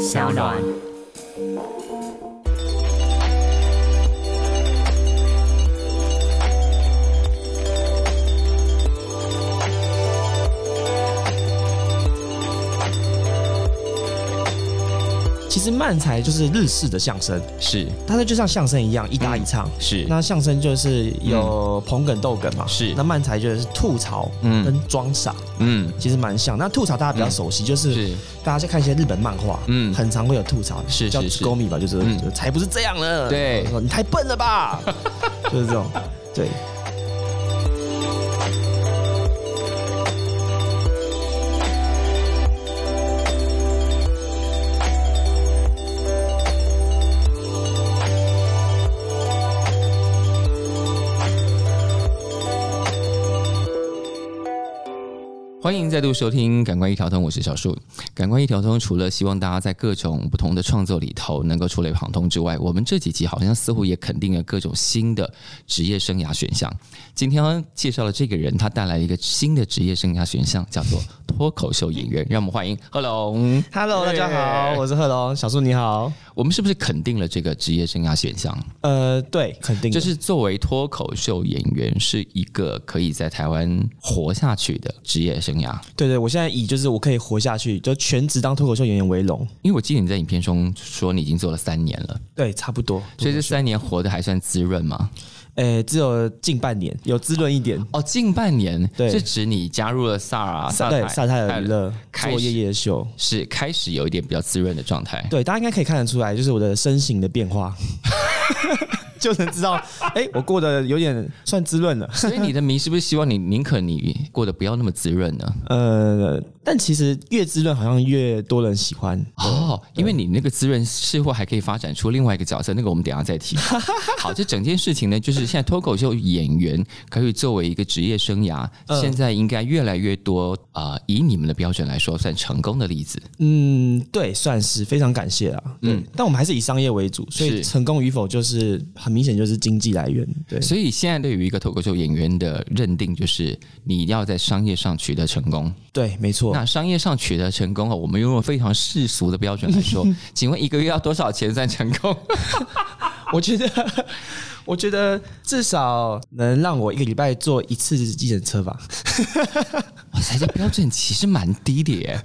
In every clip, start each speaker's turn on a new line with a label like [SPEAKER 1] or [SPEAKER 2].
[SPEAKER 1] 小暖。
[SPEAKER 2] 其实漫才就是日式的相声，
[SPEAKER 3] 是。
[SPEAKER 2] 它就像相声一样一搭一唱。
[SPEAKER 3] 是。
[SPEAKER 2] 那相声就是有捧哏逗哏嘛，
[SPEAKER 3] 是。
[SPEAKER 2] 那漫才就是吐槽
[SPEAKER 3] 嗯。
[SPEAKER 2] 跟装傻，
[SPEAKER 3] 嗯。
[SPEAKER 2] 其实蛮像。那吐槽大家比较熟悉，就是
[SPEAKER 3] 是。
[SPEAKER 2] 大家去看一些日本漫画，
[SPEAKER 3] 嗯。
[SPEAKER 2] 很常会有吐槽，
[SPEAKER 3] 是叫是
[SPEAKER 2] “gomi” 吧，就是
[SPEAKER 3] 嗯。
[SPEAKER 2] 才不是这样呢，
[SPEAKER 3] 对。
[SPEAKER 2] 说你太笨了吧，就是这种，对。
[SPEAKER 3] 欢迎再度收听《感官一条通》，我是小树。《感官一条通》除了希望大家在各种不同的创作里头能够触类旁通之外，我们这几集好像似乎也肯定了各种新的职业生涯选项。今天介绍了这个人，他带来一个新的职业生涯选项，叫做脱口秀演员。让我们欢迎贺龙。
[SPEAKER 2] Hello，大家好，我是贺龙，小树你好。
[SPEAKER 3] 我们是不是肯定了这个职业生涯选项？
[SPEAKER 2] 呃，对，肯定
[SPEAKER 3] 就是作为脱口秀演员，是一个可以在台湾活下去的职业生涯。
[SPEAKER 2] 对对，我现在以就是我可以活下去，就全职当脱口秀演员为荣。
[SPEAKER 3] 因为我记得你在影片中说你已经做了三年了，
[SPEAKER 2] 对，差不多。
[SPEAKER 3] 所以这三年活得还算滋润吗？
[SPEAKER 2] 诶，只有近半年有滋润一点。
[SPEAKER 3] 哦，近半年，
[SPEAKER 2] 对
[SPEAKER 3] 是指你加入了萨尔
[SPEAKER 2] 萨对萨泰尔娱乐做夜夜秀，
[SPEAKER 3] 是开始有一点比较滋润的状态。
[SPEAKER 2] 对，大家应该可以看得出来，就是我的身形的变化，就能知道，哎、我过得有点算滋润了。
[SPEAKER 3] 所以你的迷是不是希望你宁可你过得不要那么滋润呢？
[SPEAKER 2] 呃，但其实越滋润好像越多人喜欢。
[SPEAKER 3] 哦，因为你那个滋润似乎还可以发展出另外一个角色，那个我们等一下再提。好，这整件事情呢，就是现在脱口秀演员可以作为一个职业生涯，
[SPEAKER 2] 嗯
[SPEAKER 3] 现在应该越来越多啊、呃以你们的标准来说，算成功的例子。
[SPEAKER 2] 嗯，对，算是非常感谢啊。
[SPEAKER 3] 嗯
[SPEAKER 2] 但我们还是以商业为主，所以成功与否就是很明显就是经济来源。对，
[SPEAKER 3] 所以现在对于一个脱口秀演员的认定，就是你要在商业上取得成功。
[SPEAKER 2] 对，没错。
[SPEAKER 3] 那商业上取得成功哦，我们用非常世俗的标准来说，请问一个月要多少钱算成功？
[SPEAKER 2] 我觉得，我觉得至少能让我一个礼拜坐一次计程车吧。
[SPEAKER 3] 哇塞，这标准其实蛮低的耶。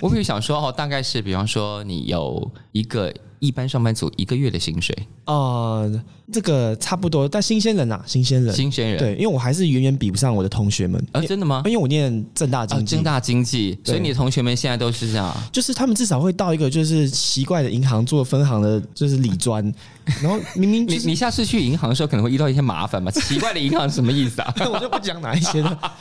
[SPEAKER 3] 我比如想说哦，大概是比方说你有一个一般上班族一个月的薪水，
[SPEAKER 2] 呃，这个差不多，但新鲜人啊，新鲜人，
[SPEAKER 3] 新鲜人
[SPEAKER 2] 对，因为我还是远远比不上我的同学们。
[SPEAKER 3] 啊，
[SPEAKER 2] 因
[SPEAKER 3] 真的吗
[SPEAKER 2] 因？为我念正大
[SPEAKER 3] 啊，
[SPEAKER 2] 经济，
[SPEAKER 3] 正大经济，所以你的同学们现在都是这样。
[SPEAKER 2] 就是他们至少会到一个就是奇怪的银行做分行的，就是理专，然后明明就是
[SPEAKER 3] 你你下次去银行的时候可能会遇到一些麻烦嘛？奇怪的银行是什么意思啊？
[SPEAKER 2] 我就不讲哪一些了。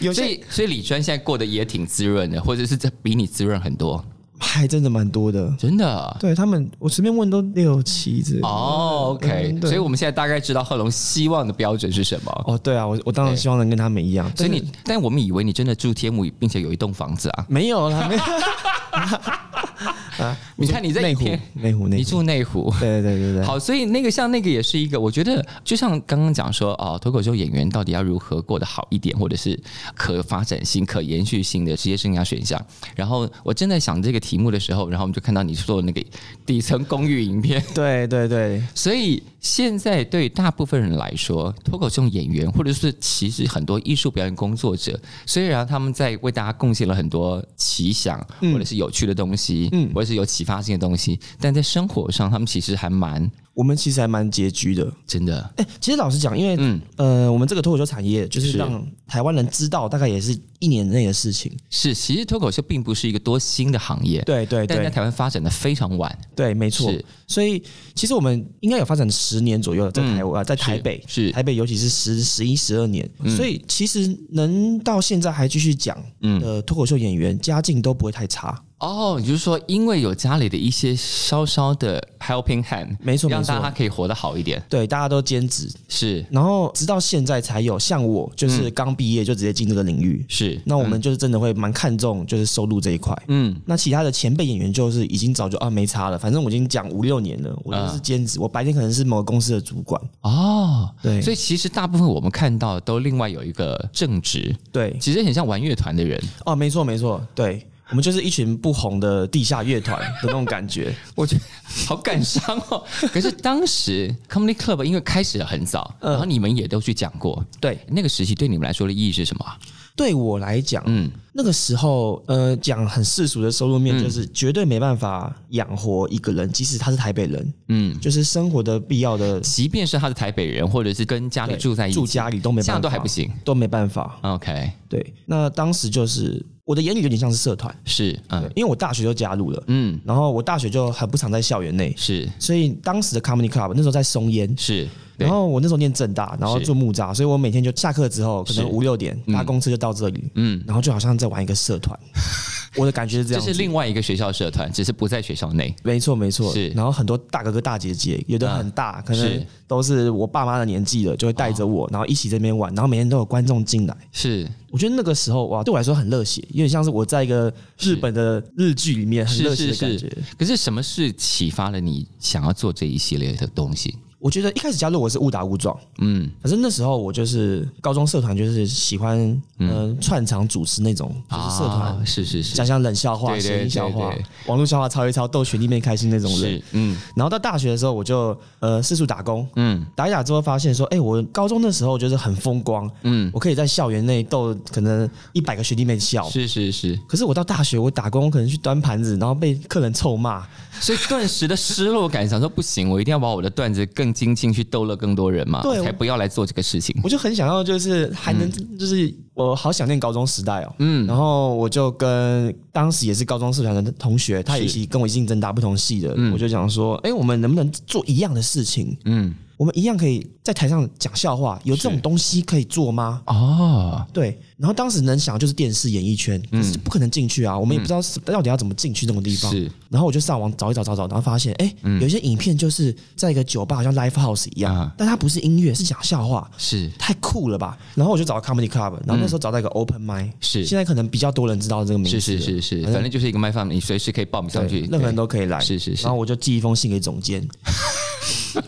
[SPEAKER 2] 有些
[SPEAKER 3] 所以所以李专现在过得也挺滋润的，或者是这比你滋润很多，
[SPEAKER 2] 还真的蛮多的。
[SPEAKER 3] 真的。
[SPEAKER 2] 对他们，我随便问都六七之类的
[SPEAKER 3] 哦，OK，
[SPEAKER 2] 嗯
[SPEAKER 3] 所以我们现在大概知道贺龙希望的标准是什么。
[SPEAKER 2] 哦，对啊，我我当然希望能跟他们一样，
[SPEAKER 3] 所以你，但我们以为你真的住天母，并且有一栋房子啊。
[SPEAKER 2] 没有啦，没有。啊，
[SPEAKER 3] 你看你在
[SPEAKER 2] 内湖内湖，内
[SPEAKER 3] 你
[SPEAKER 2] 湖，
[SPEAKER 3] 住内湖。
[SPEAKER 2] 对对对对对。
[SPEAKER 3] 好，所以那个像那个也是一个，我觉得就像刚刚讲说哦，脱口秀演员到底要如何过得好一点，或者是可发展性、可延续性的职业生涯选项。然后我正在想这个题目的时候，然后我们就看到你做的那个底层公寓影片。
[SPEAKER 2] 对对对，
[SPEAKER 3] 所以现在对大部分人来说，脱口秀演员或者是其实很多艺术表演工作者，虽然他们在为大家贡献了很多奇想
[SPEAKER 2] 嗯
[SPEAKER 3] 或者是有趣的东西，
[SPEAKER 2] 嗯
[SPEAKER 3] 或者是有启发性的东西，但在生活上，他们其实还蛮
[SPEAKER 2] 我们其实还蛮拮据的。
[SPEAKER 3] 真的，
[SPEAKER 2] 哎、其实老实讲，因为、
[SPEAKER 3] 嗯，
[SPEAKER 2] 呃，我们这个脱口秀产业就是
[SPEAKER 3] 是。
[SPEAKER 2] 让台湾人知道，大概也是一年内的事情。
[SPEAKER 3] 是，其实脱口秀并不是一个多新的行业，
[SPEAKER 2] 对对对。
[SPEAKER 3] 但在台湾发展的非常晚，
[SPEAKER 2] 对，没错。所以其实我们应该有发展十年左右了，在台湾、啊在台北。
[SPEAKER 3] 是。
[SPEAKER 2] 台北，尤其是十十一十二年。所以其实能到现在还继续讲
[SPEAKER 3] 嗯。
[SPEAKER 2] 的脱口秀演员，家境都不会太差。
[SPEAKER 3] 哦，你就是说，因为有家里的一些稍稍的 helping hand，
[SPEAKER 2] 没错
[SPEAKER 3] 让大家可以活得好一点，
[SPEAKER 2] 对，大家都兼职，
[SPEAKER 3] 是。
[SPEAKER 2] 然后直到现在才有像我，就是刚毕业就直接进这个领域。
[SPEAKER 3] 是，
[SPEAKER 2] 那我们就是真的会蛮看重就是收入这一块。
[SPEAKER 3] 嗯，
[SPEAKER 2] 那其他的前辈演员就是已经早就啊没差了，反正我已经讲五六年了，我就是兼职，我白天可能是某个公司的主管。
[SPEAKER 3] 哦，
[SPEAKER 2] 对。
[SPEAKER 3] 所以其实大部分我们看到都另外有一个正职，
[SPEAKER 2] 对，
[SPEAKER 3] 其实很像玩乐团的人，
[SPEAKER 2] 哦，没错没错，对我们就是一群不红的地下乐团的那种感觉。
[SPEAKER 3] 我觉得好感伤哦。可是当时 Comedy Club 因为开始得很早，
[SPEAKER 2] 嗯
[SPEAKER 3] 然后你们也都去讲过，
[SPEAKER 2] 对，
[SPEAKER 3] 那个时期对你们来说的意义是什么啊？
[SPEAKER 2] 对我来讲，
[SPEAKER 3] 嗯，
[SPEAKER 2] 那个时候，呃，讲很世俗的收入面，就是绝对没办法养活一个人，即使他是台北人，
[SPEAKER 3] 嗯，
[SPEAKER 2] 就是生活的必要的
[SPEAKER 3] 即便是他是台北人，或者是跟家里住在一起，
[SPEAKER 2] 住家里都没办法，
[SPEAKER 3] 这样都还不行。
[SPEAKER 2] 都没办法。
[SPEAKER 3] OK，
[SPEAKER 2] 对，那当时就是我的眼里有点像是社团，
[SPEAKER 3] 是，嗯。
[SPEAKER 2] 因为我大学就加入了，
[SPEAKER 3] 嗯，
[SPEAKER 2] 然后我大学就很不常在校园内，
[SPEAKER 3] 是。
[SPEAKER 2] 所以当时的 comedy club 那时候在松烟，
[SPEAKER 3] 是，
[SPEAKER 2] 然后我那时候念正大，然后
[SPEAKER 3] 是
[SPEAKER 2] 做木栅，所以我每天就下课之后可能五六点搭公车就到这里，
[SPEAKER 3] 嗯，
[SPEAKER 2] 然后就好像在玩一个社团，我的感觉是这
[SPEAKER 3] 这
[SPEAKER 2] 样这。
[SPEAKER 3] 是另外一个学校社团，只是不在学校内。
[SPEAKER 2] 没错，没错。
[SPEAKER 3] 是
[SPEAKER 2] 然后很多大哥哥大姐姐，有的很大，可能都是我爸妈的年纪了，就会带着我，然后一起这边玩，然后每天都有观众进来。
[SPEAKER 3] 是
[SPEAKER 2] 我觉得那个时候哇，对我来说很热血，有点像是我在一个日本的日剧里面很热血的感觉。
[SPEAKER 3] 是。可是什么是启发了你想要做这一系列的东西？
[SPEAKER 2] 我觉得一开始加入我是误打误撞，
[SPEAKER 3] 嗯，
[SPEAKER 2] 可是那时候我就是高中社团，就是喜欢嗯、呃串场主持那种，就是社团。
[SPEAKER 3] 啊是是是。
[SPEAKER 2] 讲讲冷笑话、
[SPEAKER 3] 对对
[SPEAKER 2] 谐音笑话网络笑话抄一抄，逗学弟妹开心那种人。
[SPEAKER 3] 是。，嗯。
[SPEAKER 2] 然后到大学的时候，我就呃四处打工，
[SPEAKER 3] 嗯。
[SPEAKER 2] 打一打之后发现说，哎、我高中的时候就是很风光，
[SPEAKER 3] 嗯，
[SPEAKER 2] 我可以在校园内逗可能一百个学弟妹笑。
[SPEAKER 3] 是是是。
[SPEAKER 2] 可是我到大学，我打工我可能去端盘子，然后被客人臭骂。
[SPEAKER 3] 所以顿时的失落感，想说不行，我一定要把我的段子更精进，去逗乐更多人嘛，
[SPEAKER 2] 对
[SPEAKER 3] 才不要来做这个事情。
[SPEAKER 2] 我就很想要，就是还能，就是我好想念高中时代哦。
[SPEAKER 3] 嗯
[SPEAKER 2] 然后我就跟当时也是高中社团的同学，他也
[SPEAKER 3] 是
[SPEAKER 2] 是跟我一进正大不同系的，我就讲说，哎、我们能不能做一样的事情？
[SPEAKER 3] 嗯，
[SPEAKER 2] 我们一样可以在台上讲笑话，有这种
[SPEAKER 3] 是。
[SPEAKER 2] 东西可以做吗？
[SPEAKER 3] 哦，
[SPEAKER 2] 对，然后当时能想就是电视演艺圈，可是不可能进去啊，我们也不知道到底要怎么进去那种地方。
[SPEAKER 3] 是。
[SPEAKER 2] 然后我就上网找一找找找，然后发现，哎、有一些影片就是在一个酒吧，好像 live house 一样，
[SPEAKER 3] 啊。
[SPEAKER 2] 但它不是音乐，是讲笑话，
[SPEAKER 3] 是。
[SPEAKER 2] 太酷了吧！然后我就找到 comedy club，然后那时候找到一个 open m i
[SPEAKER 3] 是。
[SPEAKER 2] 现在可能比较多人知道这个名字
[SPEAKER 3] 是，是是是，反正就是一个麦饭，你随时可以报名上去，
[SPEAKER 2] 任何人都可以来。
[SPEAKER 3] 是是是。
[SPEAKER 2] 然后我就寄一封信给总监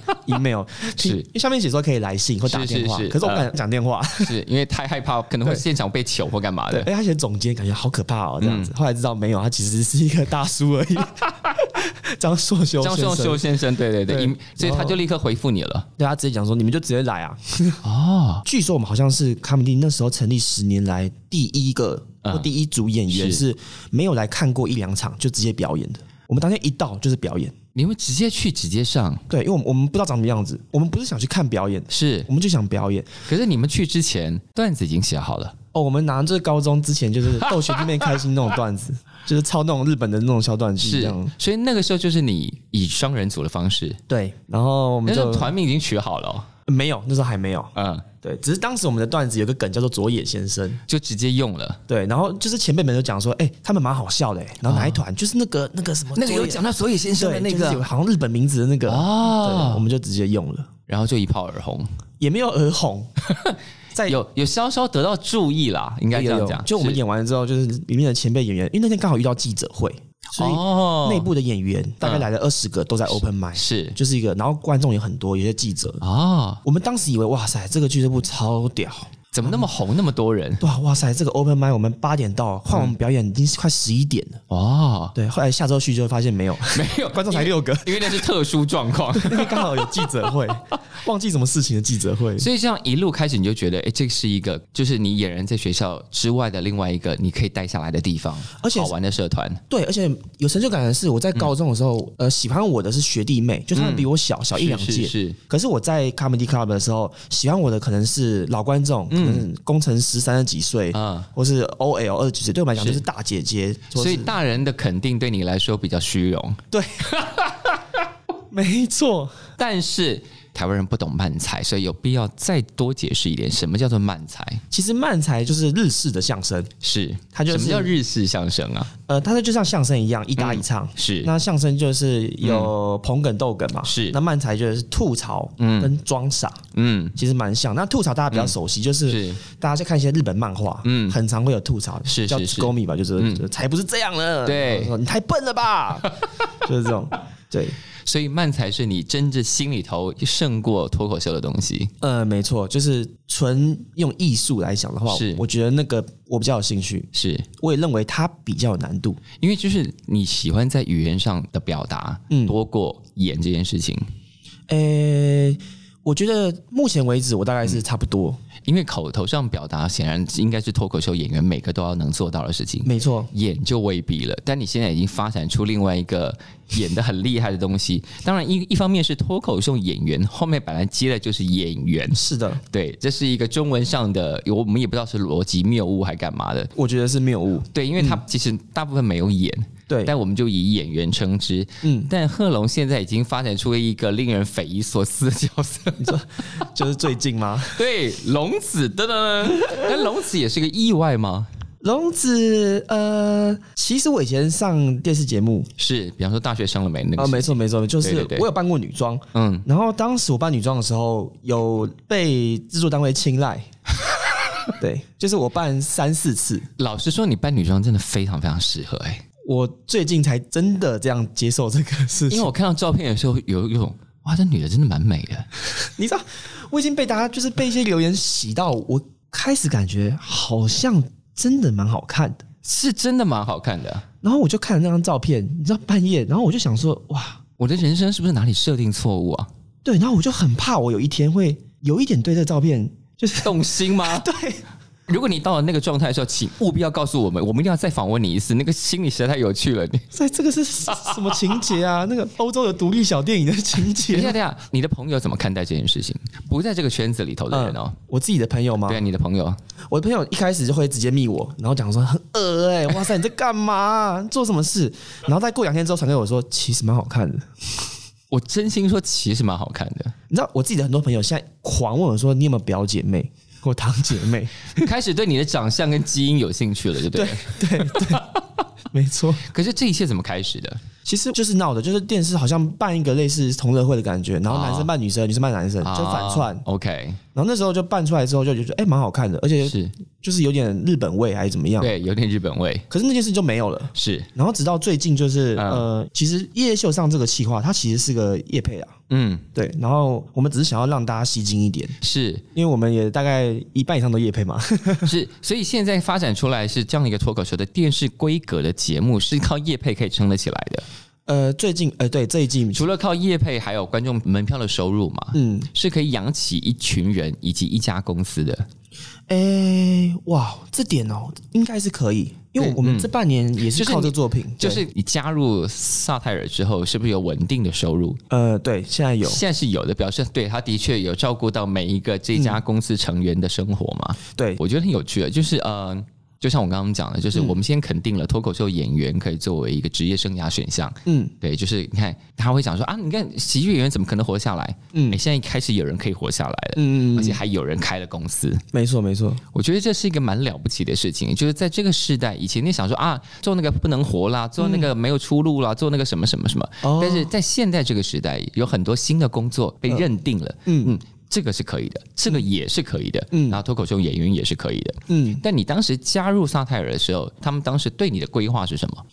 [SPEAKER 2] email，
[SPEAKER 3] 是
[SPEAKER 2] 因为下面写说可以来信或打
[SPEAKER 3] 是
[SPEAKER 2] 电话，
[SPEAKER 3] 是是
[SPEAKER 2] 可是我不敢讲电话。
[SPEAKER 3] 是因为太害怕，可能会
[SPEAKER 2] 对
[SPEAKER 3] 现场被糗或干嘛
[SPEAKER 2] 对，
[SPEAKER 3] 的。
[SPEAKER 2] 哎，他写总监，感觉好可怕哦，这样子。
[SPEAKER 3] 嗯
[SPEAKER 2] 后来知道没有，他其实是一个大叔而已，张硕修
[SPEAKER 3] 张
[SPEAKER 2] 先生
[SPEAKER 3] 秀秀先生，对对对，所以他就立刻回复你了。
[SPEAKER 2] 对他直接讲说，你们就直接来啊。
[SPEAKER 3] 哦，
[SPEAKER 2] 据说我们好像是卡米蒂那时候成立十年来第一个
[SPEAKER 3] 嗯
[SPEAKER 2] 或第一组演员
[SPEAKER 3] 是
[SPEAKER 2] 是没有来看过一两场就直接表演的。我们当天一到就是表演，
[SPEAKER 3] 你们直接去直接上，
[SPEAKER 2] 对，因为我们我们不知道长什么样子，我们不是想去看表演，
[SPEAKER 3] 是
[SPEAKER 2] 我，们就想表演。
[SPEAKER 3] 可是你们去之前段子已经写好了。
[SPEAKER 2] 哦，我们拿这高中之前就是逗学弟妹开心那种段子，就是抄那种日本的那种小短剧这
[SPEAKER 3] 是
[SPEAKER 2] 样。，
[SPEAKER 3] 所以那个时候就是你以双人组的方式，
[SPEAKER 2] 对，然后我们就
[SPEAKER 3] 团名已经取好了哦、
[SPEAKER 2] 没有，那时候还没有。
[SPEAKER 3] 嗯，
[SPEAKER 2] 对，只是当时我们的段子有个梗叫做佐野先生，
[SPEAKER 3] 就直接用了。
[SPEAKER 2] 对，然后就是前辈们都讲说，哎、他们蛮好笑的、哎然后哪一团、就是那个那个什么
[SPEAKER 3] 那个有讲到佐野先生的
[SPEAKER 2] 对，
[SPEAKER 3] 那
[SPEAKER 2] 就是有
[SPEAKER 3] 个
[SPEAKER 2] 好像日本名字的那个。哦，对，我
[SPEAKER 3] 哦，
[SPEAKER 2] 们就直接用了，
[SPEAKER 3] 然后就一炮而红，
[SPEAKER 2] 也没有耳红，在
[SPEAKER 3] 有有稍稍得到注意啦，应该这样讲。
[SPEAKER 2] 就我们演完了之后，就是里面的前辈演员，因为那天刚好遇到记者会，所以
[SPEAKER 3] 哦。
[SPEAKER 2] 内部的演员大概来了二十个，都在 open m i
[SPEAKER 3] 是。
[SPEAKER 2] 就是一个，然后观众也很多，有些记者。
[SPEAKER 3] 啊，
[SPEAKER 2] 我们当时以为，哇塞，这个俱乐部超屌，
[SPEAKER 3] 怎么那么红，那么多人？
[SPEAKER 2] 哇哇塞，这个 open m i 我们八点到，换我们表演已经是快十一点了。
[SPEAKER 3] 哦，
[SPEAKER 2] 对，后来下周去就发现没有，
[SPEAKER 3] 没有
[SPEAKER 2] 观众才六个，
[SPEAKER 3] 因为那是特殊状况。
[SPEAKER 2] 那天刚好有记者会，忘记什么事情的记者会。
[SPEAKER 3] 所以这样一路开始，你就觉得，哎，这是一个，就是你俨然在学校之外的另外一个你可以带下来的地方，
[SPEAKER 2] 而且
[SPEAKER 3] 好玩的社团。
[SPEAKER 2] 对，而且有成就感的是，我在高中的时候，呃，喜欢我的是学弟妹，就他们比我小、小一两届。
[SPEAKER 3] 是是是
[SPEAKER 2] 可是我在 comedy club 的时候，喜欢我的可能是老观众，可能工程师三十几岁，
[SPEAKER 3] 嗯
[SPEAKER 2] 或是 OL 二十几岁，对我们来讲就是大姐姐。
[SPEAKER 3] 所以大人的肯定对你来说比较虚荣，
[SPEAKER 2] 对，没错，
[SPEAKER 3] 但是台湾人不懂慢才，所以有必要再多解释一点，什么叫做慢才？
[SPEAKER 2] 其实漫才就是日式的相声，
[SPEAKER 3] 是，
[SPEAKER 2] 它就是
[SPEAKER 3] 什么叫日式相声啊？
[SPEAKER 2] 呃，它就像相声一样一搭一唱。
[SPEAKER 3] 是。
[SPEAKER 2] 那相声就是有捧哏逗哏嘛，
[SPEAKER 3] 是。
[SPEAKER 2] 那漫才就是吐槽跟装傻，
[SPEAKER 3] 嗯，
[SPEAKER 2] 其实蛮像。那吐槽大家比较熟悉，就是
[SPEAKER 3] 是。
[SPEAKER 2] 大家去看一些日本漫画，
[SPEAKER 3] 嗯。
[SPEAKER 2] 嗯，很常会有吐槽，叫
[SPEAKER 3] 是是是。
[SPEAKER 2] “gomi” 吧，就是、就是才不是这样呢，
[SPEAKER 3] 对。
[SPEAKER 2] 你太笨了吧，就是这种。对，
[SPEAKER 3] 所以慢才是你真正心里头胜过脱口秀的东西。
[SPEAKER 2] 呃，没错，就是纯用艺术来讲的话，
[SPEAKER 3] 是。
[SPEAKER 2] 我觉得那个我比较有兴趣，
[SPEAKER 3] 是。
[SPEAKER 2] 我也认为它比较有难度。
[SPEAKER 3] 因为就是你喜欢在语言上的表达，
[SPEAKER 2] 嗯。
[SPEAKER 3] 多过演这件事情。
[SPEAKER 2] 呃，我觉得目前为止我大概是差不多，
[SPEAKER 3] 因为口头上表达显然应该是脱口秀演员每个都要能做到的事情，
[SPEAKER 2] 没错。
[SPEAKER 3] 演就未必了。但你现在已经发展出另外一个演的很厉害的东西。当然一一方面是脱口秀演员，后面本来接的就是演员。
[SPEAKER 2] 是的，
[SPEAKER 3] 对，这是一个中文上的，我们也不知道是逻辑谬误还干嘛的。
[SPEAKER 2] 我觉得是谬误。
[SPEAKER 3] 对，因为他其实大部分没有演，
[SPEAKER 2] 对，
[SPEAKER 3] 但我们就以演员称之。
[SPEAKER 2] 嗯，
[SPEAKER 3] 但贺龙现在已经发展出了一个令人匪夷所思的角色，
[SPEAKER 2] 你说就是最近吗？
[SPEAKER 3] 对，龙子噔噔，但龙子也是个意外吗？
[SPEAKER 2] 龙子，呃，其实我以前上电视节目，
[SPEAKER 3] 是，比方说大学生了没那个
[SPEAKER 2] 啊、
[SPEAKER 3] 时
[SPEAKER 2] 没错没错，就是我有扮过女装，
[SPEAKER 3] 嗯，
[SPEAKER 2] 然后当时我扮女装的时候，有被制作单位青睐。对，就是我扮三四次，
[SPEAKER 3] 老实说，你扮女装真的非常非常适合哎、
[SPEAKER 2] 我最近才真的这样接受这个事情。
[SPEAKER 3] 因为我看到照片的时候有有种哇，这女的真的蛮美的，
[SPEAKER 2] 你知道，我已经被大家就是被一些留言洗到，我开始感觉好像真的蛮好看的。
[SPEAKER 3] 是真的蛮好看的。
[SPEAKER 2] 然后我就看了那张照片，你知道半夜，然后我就想说，哇，
[SPEAKER 3] 我的人生是不是哪里设定错误啊？
[SPEAKER 2] 对，然后我就很怕我有一天会有一点对这个照片就是
[SPEAKER 3] 动心吗？
[SPEAKER 2] 对，
[SPEAKER 3] 如果你到了那个状态的时候，请务必要告诉我们，我们一定要再访问你一次。那个心理实在太有趣了。你
[SPEAKER 2] 在这个是什么情节啊？那个欧洲的独立小电影的情节
[SPEAKER 3] 等一下，等一下，你的朋友怎么看待这件事情？不在这个圈子里头的人哦。
[SPEAKER 2] 我自己的朋友吗
[SPEAKER 3] 对？啊，你的朋友
[SPEAKER 2] 我的朋友一开始就会直接密我，然后讲说很恶哎、哇塞，你在干嘛？做什么事？然后再过两天之后传给我说，其实蛮好看的。
[SPEAKER 3] 我真心说，其实蛮好看的。
[SPEAKER 2] 你知道我自己的很多朋友现在狂问我说，你有没有表姐妹或堂姐妹？
[SPEAKER 3] 开始对你的长相跟基因有兴趣了，对不对？
[SPEAKER 2] 对对，没错。
[SPEAKER 3] 可是这一切怎么开始的？
[SPEAKER 2] 其实就是闹的，就是电视好像办一个类似同乐会的感觉，然后男生扮女生，女生扮男生，就反串
[SPEAKER 3] 啊。OK，
[SPEAKER 2] 然后那时候就扮出来之后，就觉得哎蛮好看的，而且
[SPEAKER 3] 是
[SPEAKER 2] 就是有点日本味还是怎么样。
[SPEAKER 3] 对，有点日本味。
[SPEAKER 2] 可是那件事就没有了。
[SPEAKER 3] 是，
[SPEAKER 2] 然后直到最近，就是、
[SPEAKER 3] 嗯
[SPEAKER 2] 呃，其实夜夜秀上这个企划，它其实是个夜配啊，
[SPEAKER 3] 嗯，
[SPEAKER 2] 对。然后我们只是想要让大家吸睛一点，
[SPEAKER 3] 是
[SPEAKER 2] 因为我们也大概一半以上都夜配嘛。
[SPEAKER 3] 是，所以现在发展出来是这样一个脱口秀的电视规格的节目，是靠业配可以撑得起来的。
[SPEAKER 2] 呃，最近呃，对这一季，
[SPEAKER 3] 除了靠业配，还有观众门票的收入嘛，
[SPEAKER 2] 嗯，
[SPEAKER 3] 是可以养起一群人以及一家公司的。
[SPEAKER 2] 哎，哇，这点哦，应该是可以，因为我们这半年也是靠这作品，对
[SPEAKER 3] 就是你加入萨泰尔之后，是不是有稳定的收入？
[SPEAKER 2] 呃，对，现在有，
[SPEAKER 3] 现在是有的，表示对他的确有照顾到每一个这家公司成员的生活嘛。
[SPEAKER 2] 对，
[SPEAKER 3] 我觉得很有趣的，就是呃，就像我刚刚讲的，就是
[SPEAKER 2] 嗯。
[SPEAKER 3] 我们先肯定了脱口秀演员可以作为一个职业生涯选项。
[SPEAKER 2] 嗯。
[SPEAKER 3] 对，就是你看他会想说啊，你看喜剧演员怎么可能活下来？
[SPEAKER 2] 嗯。
[SPEAKER 3] 哎，现在开始有人可以活下来了，
[SPEAKER 2] 嗯，
[SPEAKER 3] 而且还有人开了公司。
[SPEAKER 2] 没错没错，
[SPEAKER 3] 我觉得这是一个蛮了不起的事情，就是在这个时代，以前你想说啊，做那个不能活啦，做那个没有出路啦，做那个什么什么什么，
[SPEAKER 2] 哦。
[SPEAKER 3] 但是在现在这个时代，有很多新的工作被认定了，
[SPEAKER 2] 嗯。
[SPEAKER 3] 嗯，这个是可以的，这个也是可以的，
[SPEAKER 2] 嗯
[SPEAKER 3] 嗯，然后脱口秀演员也是可以的。
[SPEAKER 2] 嗯
[SPEAKER 3] 但你当时加入萨泰尔的时候，他们当时对你的规划是什么？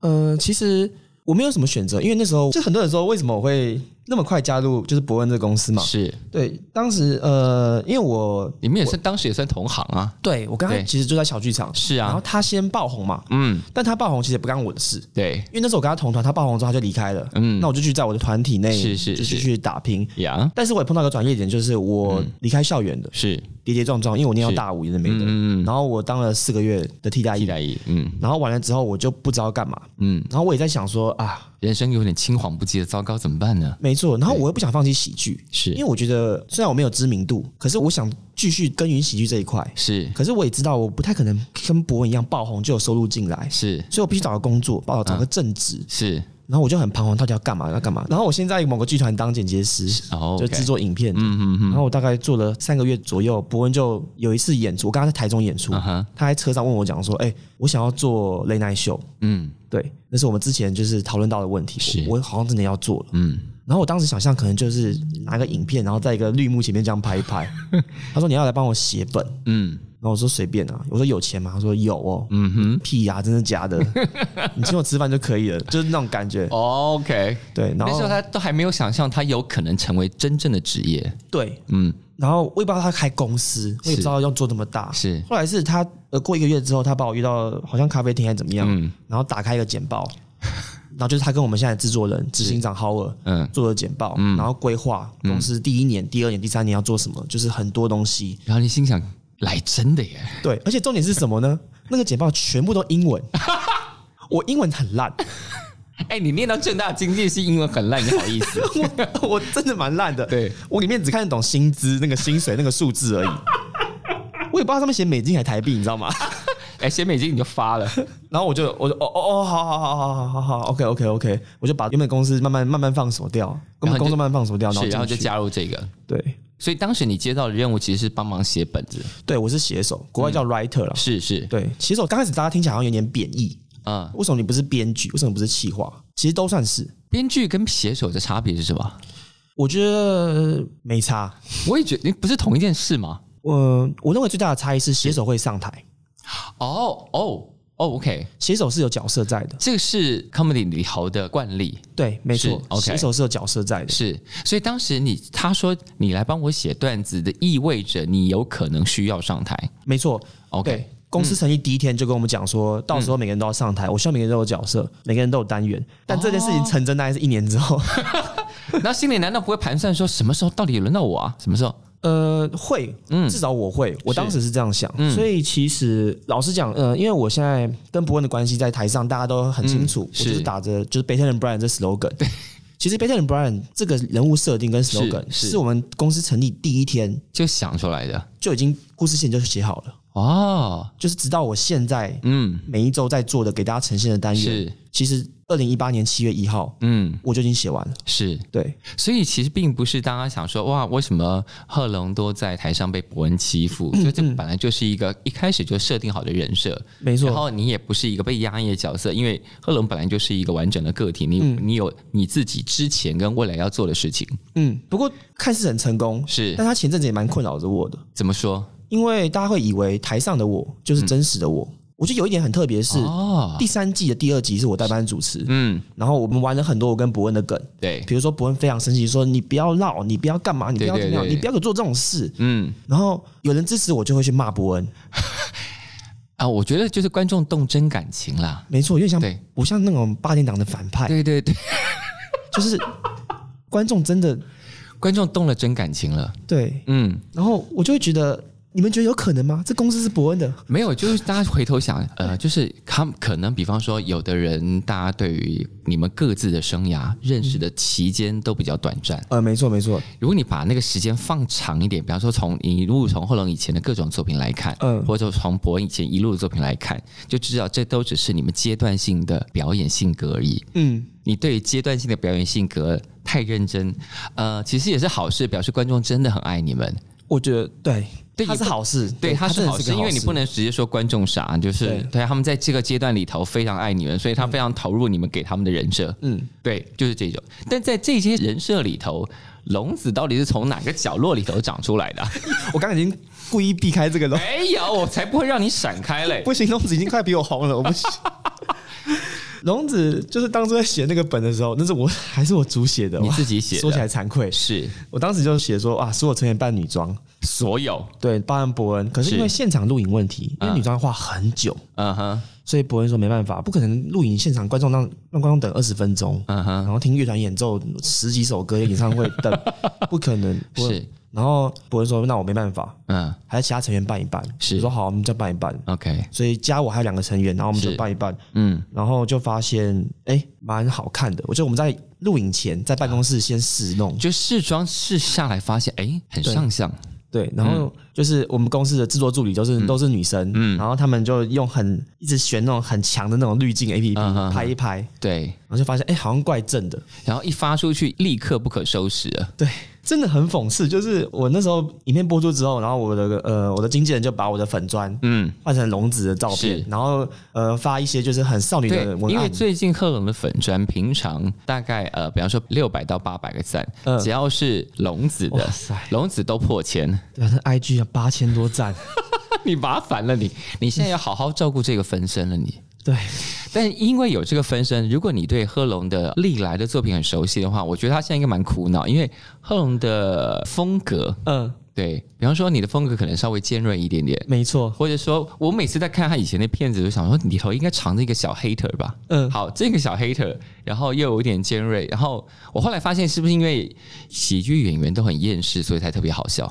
[SPEAKER 2] 呃，其实我没有什么选择，因为那时候就很多人说为什么我会那么快加入就是伯恩这个公司嘛。
[SPEAKER 3] 是。
[SPEAKER 2] 对，当时呃，因为我
[SPEAKER 3] 你们也是当时也算同行啊，
[SPEAKER 2] 对我刚
[SPEAKER 3] 刚
[SPEAKER 2] 其实就在小剧场，
[SPEAKER 3] 是啊，
[SPEAKER 2] 然后他先爆红嘛，
[SPEAKER 3] 嗯，
[SPEAKER 2] 但他爆红其实也不干我的事，
[SPEAKER 3] 对。
[SPEAKER 2] 因为那时候我跟他同团，他爆红之后他就离开了，
[SPEAKER 3] 嗯。
[SPEAKER 2] 那我就去在我的团体内
[SPEAKER 3] 是是
[SPEAKER 2] 就是去打拼。
[SPEAKER 3] 呀，
[SPEAKER 2] 但是我也碰到一个转捩点，就是我离开校园的，
[SPEAKER 3] 是。
[SPEAKER 2] 跌跌撞撞，因为我念到大五也是没的，
[SPEAKER 3] 嗯嗯
[SPEAKER 2] 然后我当了四个月的替代役，
[SPEAKER 3] 替代役，嗯。
[SPEAKER 2] 然后完了之后我就不知道干嘛，
[SPEAKER 3] 嗯，
[SPEAKER 2] 然后我也在想说啊，
[SPEAKER 3] 人生有点青黄不接的，糟糕，怎么办呢？
[SPEAKER 2] 没错，然后我又不想放弃喜剧，
[SPEAKER 3] 是
[SPEAKER 2] 因为我觉得虽然我没有知名度，可是我想继续耕耘喜剧这一块，
[SPEAKER 3] 是
[SPEAKER 2] 可是我也知道我不太可能跟博文一样爆红就有收入进来，
[SPEAKER 3] 是
[SPEAKER 2] 所以我必须找个工作，帮我找个正职。
[SPEAKER 3] 是，
[SPEAKER 2] 然后我就很彷徨，到底要干嘛？要干嘛？然后我现在某个剧团当剪接师，
[SPEAKER 3] 哦，
[SPEAKER 2] 就制作影片。
[SPEAKER 3] 嗯嗯嗯，
[SPEAKER 2] 然后我大概做了三个月左右，博文就有一次演出，我刚刚在台中演出，他在车上问我讲说：“哎、我想要做 late night show。
[SPEAKER 3] 嗯”
[SPEAKER 2] 对，那是我们之前就是讨论到的问题，
[SPEAKER 3] 是
[SPEAKER 2] 我我好像真的要做了。
[SPEAKER 3] 嗯，
[SPEAKER 2] 然后我当时想象可能就是拿个影片，然后在一个绿幕前面这样拍一拍。他说：“你要来帮我写本。
[SPEAKER 3] 嗯，”
[SPEAKER 2] 然后我说随便啊，我说有钱吗？他说有哦。嗯哼，屁呀、真的假的？你请我吃饭就可以了，就是那种感觉。
[SPEAKER 3] OK，
[SPEAKER 2] 对，然后
[SPEAKER 3] 那时候他都还没有想象他有可能成为真正的职业。
[SPEAKER 2] 对，
[SPEAKER 3] 嗯，
[SPEAKER 2] 然后我也不知道他开公司，我也不知道要做这么大。
[SPEAKER 3] 是
[SPEAKER 2] 后来是他呃过一个月之后，他把我约到好像咖啡厅还是怎么样，
[SPEAKER 3] 嗯
[SPEAKER 2] 然后打开一个简报，然后就是他跟我们现在的制作人执行长 Howard
[SPEAKER 3] 嗯
[SPEAKER 2] 做的简报，然后规划公司第一年、第二年、第三年要做什么，就是很多东西。
[SPEAKER 3] 然后你心想，来真的耶！
[SPEAKER 2] 对，而且重点是什么呢？那个简报全部都英文，我英文很烂，
[SPEAKER 3] 哎，你念到正大经济是，英文很烂，你好意思？
[SPEAKER 2] 我我真的蛮烂的。
[SPEAKER 3] 对
[SPEAKER 2] 我里面只看得懂薪资、那个薪水、那个数字而已。我也不知道上面写美金还台币，你知道吗？
[SPEAKER 3] 哎，写美金你就发了，
[SPEAKER 2] 然后我就我就哦哦哦，好好好好好好好，OK OK OK，我就把原本公司慢慢慢慢放手掉，
[SPEAKER 3] 然后就
[SPEAKER 2] 原本工作慢慢放手掉，然后，
[SPEAKER 3] 然后就加入这个。
[SPEAKER 2] 对
[SPEAKER 3] 所以当时你接到的任务其实是帮忙写本子，
[SPEAKER 2] 对，我是写手，国外叫 writer 啦。
[SPEAKER 3] 是是，
[SPEAKER 2] 对，写手刚开始大家听起来好像有点贬义，
[SPEAKER 3] 嗯，
[SPEAKER 2] 为什么你不是编剧？为什么不是企划？其实都算是，
[SPEAKER 3] 编剧跟写手的差别是什么？
[SPEAKER 2] 我觉得没差。
[SPEAKER 3] 我也觉得不是同一件事吗？
[SPEAKER 2] 我我认为最大的差异是写手会上台，
[SPEAKER 3] 哦哦哦，OK，
[SPEAKER 2] 写手是有角色在的。
[SPEAKER 3] 这个是 comedy 里头的惯例，
[SPEAKER 2] 对，没错
[SPEAKER 3] 是，OK
[SPEAKER 2] 写手是有角色在的。
[SPEAKER 3] 是，所以当时你他说你来帮我写段子的，意味着你有可能需要上台
[SPEAKER 2] 没错
[SPEAKER 3] ，OK，
[SPEAKER 2] 公司成立第一天就跟我们讲说，到时候每个人都要上台，我希望每个人都有角色，每个人都有单元。但这件事情成真大概是一年之后，
[SPEAKER 3] 那心里难道不会盘算说什么时候到底轮到我啊？什么时候？
[SPEAKER 2] 呃，会，至少我会，我当时是这样想。
[SPEAKER 3] 嗯
[SPEAKER 2] 所以其实老实讲，呃，因为我现在跟伯恩的关系在台上大家都很清楚，
[SPEAKER 3] 嗯
[SPEAKER 2] 我就是是打着就是 Better than Brian 这 slogan。对，其实 Better than Brian 这个人物设定跟 slogan
[SPEAKER 3] 是
[SPEAKER 2] 是我们公司成立第一天
[SPEAKER 3] 就想出来的
[SPEAKER 2] 就已经故事线就写好了，
[SPEAKER 3] 哦，
[SPEAKER 2] 就是直到我现在
[SPEAKER 3] 嗯，
[SPEAKER 2] 每一周在做的给大家呈现的单元，
[SPEAKER 3] 是，
[SPEAKER 2] 其实二零一八年七月一号
[SPEAKER 3] 嗯，
[SPEAKER 2] 我就已经写完了。
[SPEAKER 3] 是，
[SPEAKER 2] 对，
[SPEAKER 3] 所以其实并不是大家想说哇，为什么贺龙多在台上被伯恩欺负？就这本来就是一个一开始就设定好的人设，
[SPEAKER 2] 没错，
[SPEAKER 3] 然后你也不是一个被压抑的角色，因为贺龙本来就是一个完整的个体，你、你有你自己之前跟未来要做的事情，
[SPEAKER 2] 嗯，不过看似很成功，
[SPEAKER 3] 是。
[SPEAKER 2] 但他前阵子也蛮困扰着我的。
[SPEAKER 3] 怎么说？
[SPEAKER 2] 因为大家会以为台上的我就是真实的我。我觉得有一点很特别是，
[SPEAKER 3] 哦，
[SPEAKER 2] 第三季的第二集是我代班主持，
[SPEAKER 3] 嗯，
[SPEAKER 2] 然后我们玩了很多我跟伯恩的梗，
[SPEAKER 3] 对，
[SPEAKER 2] 比如说伯恩非常生气，说你不要闹，你不要干嘛，你不要怎么样，
[SPEAKER 3] 对。
[SPEAKER 2] 你不要做这种事。
[SPEAKER 3] 嗯。
[SPEAKER 2] 然后有人支持我，就会去骂伯恩。
[SPEAKER 3] 啊，我觉得就是观众动真感情啦，
[SPEAKER 2] 没错，有点像
[SPEAKER 3] 对。
[SPEAKER 2] 不像那种八点档的反派，
[SPEAKER 3] 对对对，
[SPEAKER 2] 就是观众真的
[SPEAKER 3] 观众动了真感情了，
[SPEAKER 2] 对。
[SPEAKER 3] 嗯。
[SPEAKER 2] 然后我就会觉得，你们觉得有可能吗？这公司是伯恩的，
[SPEAKER 3] 没有，就是大家回头想，呃，就是他们可能，比方说，有的人，大家对于你们各自的生涯认识的期间都比较短暂。
[SPEAKER 2] 呃，没错没错，
[SPEAKER 3] 如果你把那个时间放长一点，比方说从你一路从后龙以前的各种作品来看，
[SPEAKER 2] 嗯
[SPEAKER 3] 或者从伯恩以前一路的作品来看，就知道这都只是你们阶段性的表演性格而已。
[SPEAKER 2] 嗯，
[SPEAKER 3] 你对于阶段性的表演性格太认真，呃，其实也是好事，表示观众真的很爱你们。
[SPEAKER 2] 我觉得对，它
[SPEAKER 3] 对也不
[SPEAKER 2] 是好事，
[SPEAKER 3] 对，他
[SPEAKER 2] 它
[SPEAKER 3] 是好事，
[SPEAKER 2] 个
[SPEAKER 3] 因为你不能直接说观众傻，就是
[SPEAKER 2] 对
[SPEAKER 3] 对他们在这个阶段里头非常爱你们，所以他非常投入你们给他们的人设。
[SPEAKER 2] 嗯，
[SPEAKER 3] 对，就是这种。但在这些人设里头，龙子到底是从哪个角落里头长出来的啊？
[SPEAKER 2] 我刚刚已经故意避开这个了。
[SPEAKER 3] 没有，我才不会让你闪开嘞。
[SPEAKER 2] 不行，龙子已经快比我红了，我不行。龙子就是当初在写那个本的时候，那是我还是我主写的，
[SPEAKER 3] 你自己写
[SPEAKER 2] 说起来惭愧。
[SPEAKER 3] 是。
[SPEAKER 2] 我当时就写说啊，所有成员扮女装，
[SPEAKER 3] 所有，
[SPEAKER 2] 对，包含伯恩。可是
[SPEAKER 3] 是
[SPEAKER 2] 因为现场录影问题，因为
[SPEAKER 3] 嗯
[SPEAKER 2] 女装要画很久，
[SPEAKER 3] 嗯哼，
[SPEAKER 2] 所以伯恩说没办法，不可能录影现场观众让让观众等二十分钟，
[SPEAKER 3] 嗯哼，
[SPEAKER 2] 然后听乐团演奏十几首歌演唱会等，不可能。伯恩
[SPEAKER 3] 是，
[SPEAKER 2] 然后伯恩说那我没办法，
[SPEAKER 3] 嗯。
[SPEAKER 2] 还是其他成员办一办。
[SPEAKER 3] 是。
[SPEAKER 2] 我说好，我们再办一办。
[SPEAKER 3] ，OK，
[SPEAKER 2] 所以加我还有两个成员，然后我们就是。办一办。
[SPEAKER 3] 嗯，
[SPEAKER 2] 然后就发现哎，蛮好看的。我觉得我们在录影前在办公室先试弄，
[SPEAKER 3] 就试妆试下来发现，哎，很
[SPEAKER 2] 对
[SPEAKER 3] 上相，
[SPEAKER 2] 对，然后就是我们公司的制作助理都是、都是女生，
[SPEAKER 3] 嗯。
[SPEAKER 2] 然后他们就用很一直选那种很强的那种滤镜 A P P、
[SPEAKER 3] 嗯哼
[SPEAKER 2] 拍一拍，
[SPEAKER 3] 对，
[SPEAKER 2] 然后就发现哎，好像怪正的，
[SPEAKER 3] 然后一发出去，立刻不可收拾了。
[SPEAKER 2] 对，真的很讽刺。就是我那时候影片播出之后，然后我的呃我的经纪人就把我的粉砖
[SPEAKER 3] 嗯，
[SPEAKER 2] 换成龙子的照
[SPEAKER 3] 是
[SPEAKER 2] 片，然后呃发一些就是很少女的，文
[SPEAKER 3] 因为，最近贺龙的粉砖平常大概呃，比方说六百到八百个赞，
[SPEAKER 2] 嗯
[SPEAKER 3] 只要是龙子的龙子都破千。
[SPEAKER 2] 对啊，那 I G 啊八千多赞，
[SPEAKER 3] 你麻烦了你，你现在要好好照顾这个分身了你。
[SPEAKER 2] 对，
[SPEAKER 3] 但因为有这个分身，如果你对贺龙的历来的作品很熟悉的话，我觉得他现在应该蛮苦恼，因为贺龙的风格，
[SPEAKER 2] 嗯，
[SPEAKER 3] 对比方说你的风格可能稍微尖锐一点点，
[SPEAKER 2] 没错，
[SPEAKER 3] 或者说我每次在看他以前的片子，就想说里头应该藏着一个小 hater 吧。
[SPEAKER 2] 嗯，
[SPEAKER 3] 好，这个小 hater，然后又有一点尖锐，然后我后来发现是不是因为喜剧演员都很厌世，所以才特别好笑？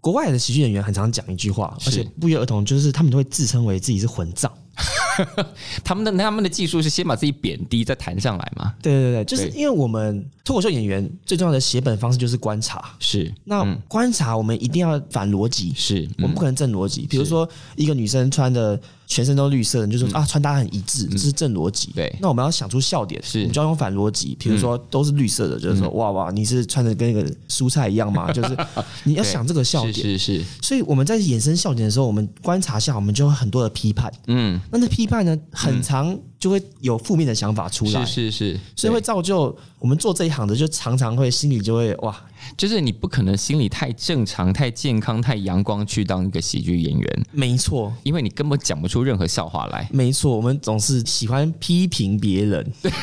[SPEAKER 2] 国外的喜剧演员很常讲一句话，而且不约而同，就是他们都会自称为自己是混账。
[SPEAKER 3] 他们的他们的技术是先把自己贬低，再弹上来嘛？
[SPEAKER 2] 对对对，就是因为我们脱口秀演员最重要的写本方式就是观察。
[SPEAKER 3] 是，
[SPEAKER 2] 那
[SPEAKER 3] 嗯
[SPEAKER 2] 观察我们一定要反逻辑，
[SPEAKER 3] 是，嗯
[SPEAKER 2] 我们不可能正逻辑。比如说一个女生穿的全身都绿色的，你就说、啊穿搭很一致，这是正逻辑。
[SPEAKER 3] 嗯对
[SPEAKER 2] 那我们要想出笑点，
[SPEAKER 3] 是嗯
[SPEAKER 2] 我们就要用反逻辑。比如说都是绿色的，就是说哇哇，你是穿的跟那个蔬菜一样吗？就是你要想这个笑点。
[SPEAKER 3] 是是是，
[SPEAKER 2] 所以我们在衍生笑点的时候，我们观察下，我们就有很多的批判。
[SPEAKER 3] 嗯，
[SPEAKER 2] 那那批判呢，很常就会有负面的想法出来，
[SPEAKER 3] 是是是，
[SPEAKER 2] 所以会造就我们做这一行的，就常常会心里就会哇，
[SPEAKER 3] 就是你不可能心里太正常、太健康、太阳光去当一个喜剧演员，
[SPEAKER 2] 没错，
[SPEAKER 3] 因为你根本讲不出任何笑话来。
[SPEAKER 2] 没错，我们总是喜欢批评别人。对。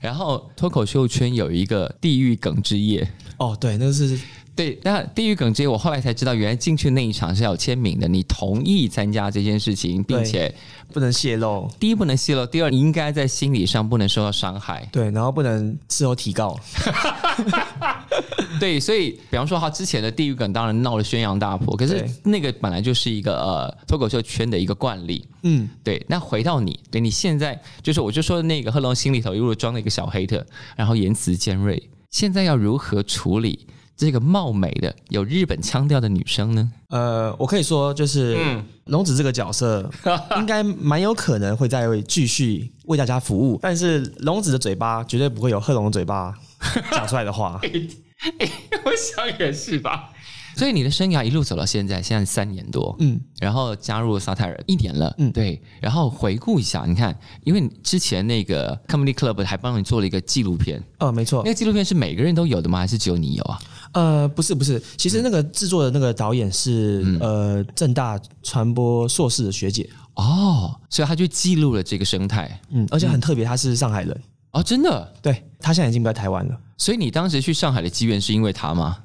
[SPEAKER 3] 然后脱口秀圈有一个地狱梗之夜。
[SPEAKER 2] 哦，对，那是
[SPEAKER 3] 对，那地狱梗这些，我后来才知道，原来进去那一场是要有签名的，你同意参加这件事情，并且
[SPEAKER 2] 不能泄露，
[SPEAKER 3] 第一不能泄露，第二你应该在心理上不能受到伤害。
[SPEAKER 2] 对，然后不能事后提告。
[SPEAKER 3] 对，所以比方说他之前的地狱梗当然闹得宣扬大波，可是那个本来就是一个呃脱口秀圈的一个惯例。
[SPEAKER 2] 嗯，
[SPEAKER 3] 对，那回到你，对你现在就是我就说那个贺龙心里头如果装了一个小黑特，然后言辞尖锐，现在要如何处理这个貌美的有日本腔调的女生呢？
[SPEAKER 2] 呃，我可以说，就是
[SPEAKER 3] 嗯
[SPEAKER 2] 龙子这个角色，应该蛮有可能会再继续为大家服务，但是龙子的嘴巴绝对不会有贺龙的嘴巴讲出来的话。
[SPEAKER 3] 我想也是吧。所以你的生涯一路走到现在，现在三年多，
[SPEAKER 2] 嗯，
[SPEAKER 3] 然后加入萨泰尔一年了，
[SPEAKER 2] 嗯
[SPEAKER 3] 对。然后回顾一下，你看，因为之前那个 Comedy Club 还帮你做了一个纪录片，
[SPEAKER 2] 哦，没错
[SPEAKER 3] 那。个纪录片是每个人都有的吗？还是只有你有啊？
[SPEAKER 2] 呃，不是不是，其实那个制作的那个导演是、
[SPEAKER 3] 嗯
[SPEAKER 2] 呃正大传播硕士的学姐，
[SPEAKER 3] 哦，所以他就记录了这个生态。
[SPEAKER 2] 嗯，而且很特别，他是上海人，
[SPEAKER 3] 哦，真的。
[SPEAKER 2] 对他现在已经不在台湾了。
[SPEAKER 3] 所以你当时去上海的机缘是因为他吗？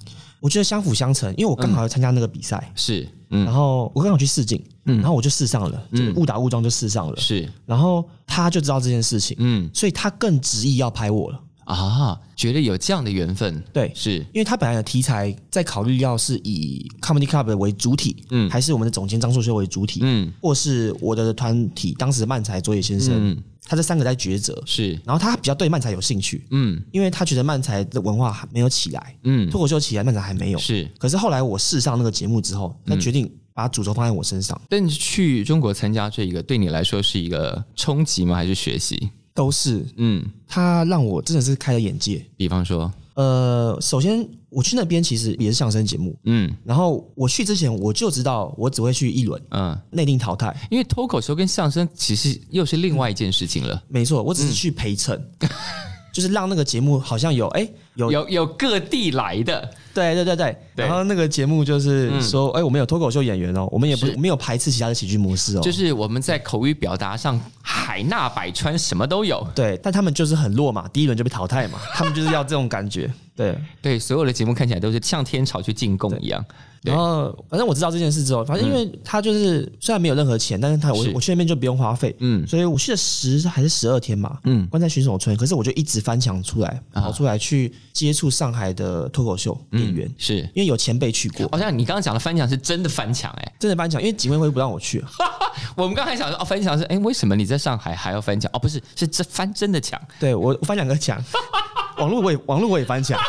[SPEAKER 2] 我觉得相辅相成，因为我刚好要参加那个比赛，
[SPEAKER 3] 是，嗯，
[SPEAKER 2] 然后我刚好去试镜，然后我就试上了，就是误打误撞就试上了，
[SPEAKER 3] 是，
[SPEAKER 2] 然后他就知道这件事情，
[SPEAKER 3] 嗯。
[SPEAKER 2] 所以他更执意要拍我了。
[SPEAKER 3] 啊，觉得有这样的缘分，
[SPEAKER 2] 对，
[SPEAKER 3] 是，
[SPEAKER 2] 因为他本来的题材在考虑要是以 comedy club 为主体，
[SPEAKER 3] 嗯
[SPEAKER 2] 还是我们的总监张硕修为主体，
[SPEAKER 3] 嗯。
[SPEAKER 2] 或是我的团体当时的漫才佐野先生，
[SPEAKER 3] 嗯，
[SPEAKER 2] 他这三个在抉择。
[SPEAKER 3] 是，
[SPEAKER 2] 然后他比较对漫才有兴趣，
[SPEAKER 3] 嗯
[SPEAKER 2] 因为他觉得漫才的文化还没有起来，
[SPEAKER 3] 嗯，
[SPEAKER 2] 脱口秀起来，漫才还没有。
[SPEAKER 3] 是。
[SPEAKER 2] 可是后来我试上那个节目之后，他决定把主轴放在我身上，
[SPEAKER 3] 但是去中国参加这一个，对你来说是一个冲击吗？还是学习？
[SPEAKER 2] 都是
[SPEAKER 3] 嗯，
[SPEAKER 2] 他让我真的是开了眼界。
[SPEAKER 3] 比方说，
[SPEAKER 2] 呃，首先我去那边其实也是相声节目，
[SPEAKER 3] 嗯。
[SPEAKER 2] 然后我去之前我就知道我只会去一轮
[SPEAKER 3] 嗯，
[SPEAKER 2] 内定淘汰，
[SPEAKER 3] 因为脱口秀跟相声其实又是另外一件事情了，
[SPEAKER 2] 没错，我只是去陪衬，就是让那个节目好像有哎、有
[SPEAKER 3] 有有各地来的，
[SPEAKER 2] 对对对对，
[SPEAKER 3] 对。
[SPEAKER 2] 然后那个节目就是说哎、我们有脱口秀演员哦，我们也不
[SPEAKER 3] 是。
[SPEAKER 2] 没有排斥其他的喜剧模式哦，
[SPEAKER 3] 就是我们在口语表达上海纳百川，什么都有。
[SPEAKER 2] 对，但他们就是很弱嘛，第一轮就被淘汰嘛，他们就是要这种感觉，对。
[SPEAKER 3] 对，所有的节目看起来都是像天朝去进贡一样。
[SPEAKER 2] 然后，反正我知道这件事之后，反正因为他就是虽然没有任何钱，但是他我我去那边就不用花费，
[SPEAKER 3] 嗯。
[SPEAKER 2] 所以我去了十还是十二天嘛，
[SPEAKER 3] 嗯。
[SPEAKER 2] 关在选手村，可是我就一直翻墙出来，跑出来去接触上海的脱口秀演员，
[SPEAKER 3] 是，
[SPEAKER 2] 因为有前辈去过，
[SPEAKER 3] 好像你刚刚讲的翻墙是真的翻墙哎、
[SPEAKER 2] 真的翻墙，因为警卫会不让我去，
[SPEAKER 3] 我们刚才想说哦，翻墙是哎、为什么你在上海还要翻墙？哦，不是，是这翻真的墙。
[SPEAKER 2] 对我我翻两个墙，网络我也网络我也翻墙，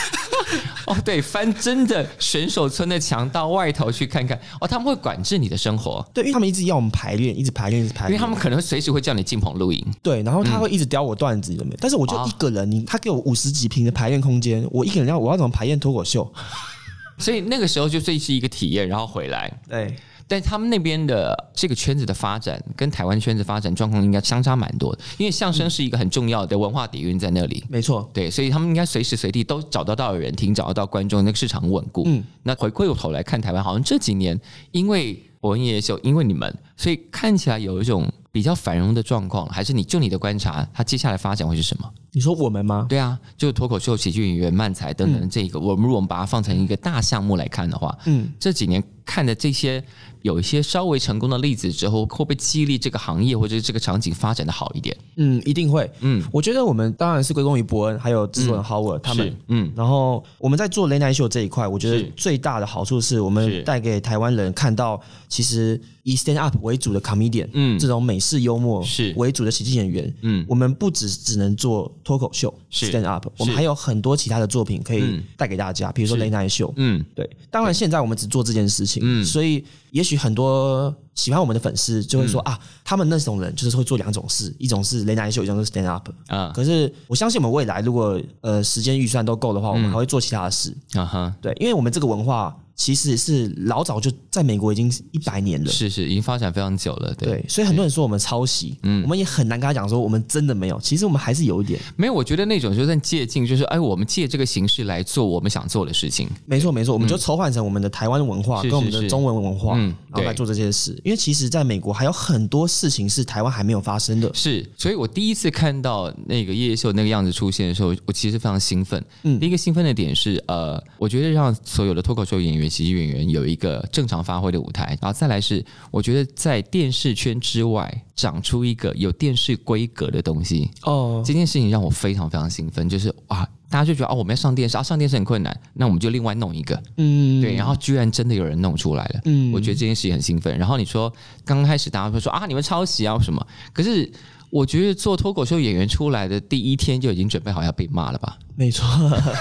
[SPEAKER 3] 哦，对，翻真的选手村的墙到外头去看看哦，他们会管制你的生活，
[SPEAKER 2] 对，因为他们一直要我们排练，一直排练，一直排练，
[SPEAKER 3] 因为他们可能随时会叫你进棚录音。
[SPEAKER 2] 对，然后他会一直叼我段子，有没有？但是我就
[SPEAKER 3] 啊
[SPEAKER 2] 一个人，你他给我五十几平的排练空间，我一个人要我要怎么排练脱口秀？
[SPEAKER 3] 所以那个时候就这是一个体验，然后回来。
[SPEAKER 2] 对，
[SPEAKER 3] 但他们那边的这个圈子的发展跟台湾圈子发展状况应该相差蛮多的，因为相声是一个很重要的文化底蕴在那里。
[SPEAKER 2] 没错，
[SPEAKER 3] 对，所以他们应该随时随地都找得到人听，找得到观众，那个市场稳固。
[SPEAKER 2] 嗯，
[SPEAKER 3] 那回过头来看台湾，好像这几年因为伯恩夜夜秀，因为你们，所以看起来有一种比较繁荣的状况。还是你就你的观察，它接下来发展会是什么？
[SPEAKER 2] 你说我们吗？
[SPEAKER 3] 对啊，就脱口秀、喜剧演员、漫才等等这一个，我们如果我们把它放成一个大项目来看的话，
[SPEAKER 2] 嗯，
[SPEAKER 3] 这几年看着这些有一些稍微成功的例子之后，会不会激励这个行业或者是这个场景发展的好一点？
[SPEAKER 2] 嗯，一定会。
[SPEAKER 3] 嗯，
[SPEAKER 2] 我觉得我们当然是归功于伯恩还有制作人 Howard 他们。
[SPEAKER 3] 嗯
[SPEAKER 2] 然后我们在做雷奈秀这一块，我觉得最大的好处是我们带给台湾人看到，其实以 stand up 为主的 comedian，
[SPEAKER 3] 嗯。
[SPEAKER 2] 这种美式幽默
[SPEAKER 3] 是。
[SPEAKER 2] 为主的喜剧演员，
[SPEAKER 3] 嗯。
[SPEAKER 2] 我们不只只能做脱口秀
[SPEAKER 3] 是。
[SPEAKER 2] stand up，我们还有很多其他的作品可以
[SPEAKER 3] 嗯。
[SPEAKER 2] 带给大家，比如说
[SPEAKER 3] 是。
[SPEAKER 2] 雷奈秀，
[SPEAKER 3] 嗯。
[SPEAKER 2] 对，当然现在我们只做这件事情，
[SPEAKER 3] 嗯。
[SPEAKER 2] 所以也许很多喜欢我们的粉丝就会说、啊，他们那种人就是会做两种事，一种是雷奈秀，一种是 stand up。
[SPEAKER 3] 啊
[SPEAKER 2] 可是我相信我们未来如果呃时间预算都够的话，我们
[SPEAKER 3] 嗯
[SPEAKER 2] 还会做其他的事。
[SPEAKER 3] 啊哈，
[SPEAKER 2] 对，因为我们这个文化其实是老早就在美国已经一百年了。
[SPEAKER 3] 是是，已经发展非常久了。对，
[SPEAKER 2] 对，所以很多人说我们抄袭，
[SPEAKER 3] 嗯
[SPEAKER 2] 我们也很难跟他讲说我们真的没有，其实我们还是有一点。
[SPEAKER 3] 没有，我觉得那种就算借镜，就是哎，我们借这个形式来做我们想做的事情。
[SPEAKER 2] 没错没错，我们就筹换成我们的台湾文化跟我们的中文文化，然后来做这些事。因为其实在美国还有很多事情是台湾还没有发生的。
[SPEAKER 3] 是，所以我第一次看到那个夜夜秀那个样子出现的时候，我其实非常兴奋。
[SPEAKER 2] 嗯
[SPEAKER 3] 第一个兴奋的点是，呃，我觉得让所有的脱口秀演员、喜剧演员有一个正常发挥的舞台，然后再来是，我觉得在电视圈之外长出一个有电视规格的东西，
[SPEAKER 2] 哦，
[SPEAKER 3] 这件事情让我非常非常兴奋，就是哇，大家就觉得哦，我们要上电视啊，上电视很困难，那我们就另外弄一个，
[SPEAKER 2] 嗯，
[SPEAKER 3] 对，然后居然真的有人弄出来了，
[SPEAKER 2] 嗯
[SPEAKER 3] 我觉得这件事情很兴奋。然后你说刚开始大家会说啊，你们抄袭啊什么，可是我觉得做脱口秀演员出来的第一天就已经准备好要被骂了吧？
[SPEAKER 2] 没错，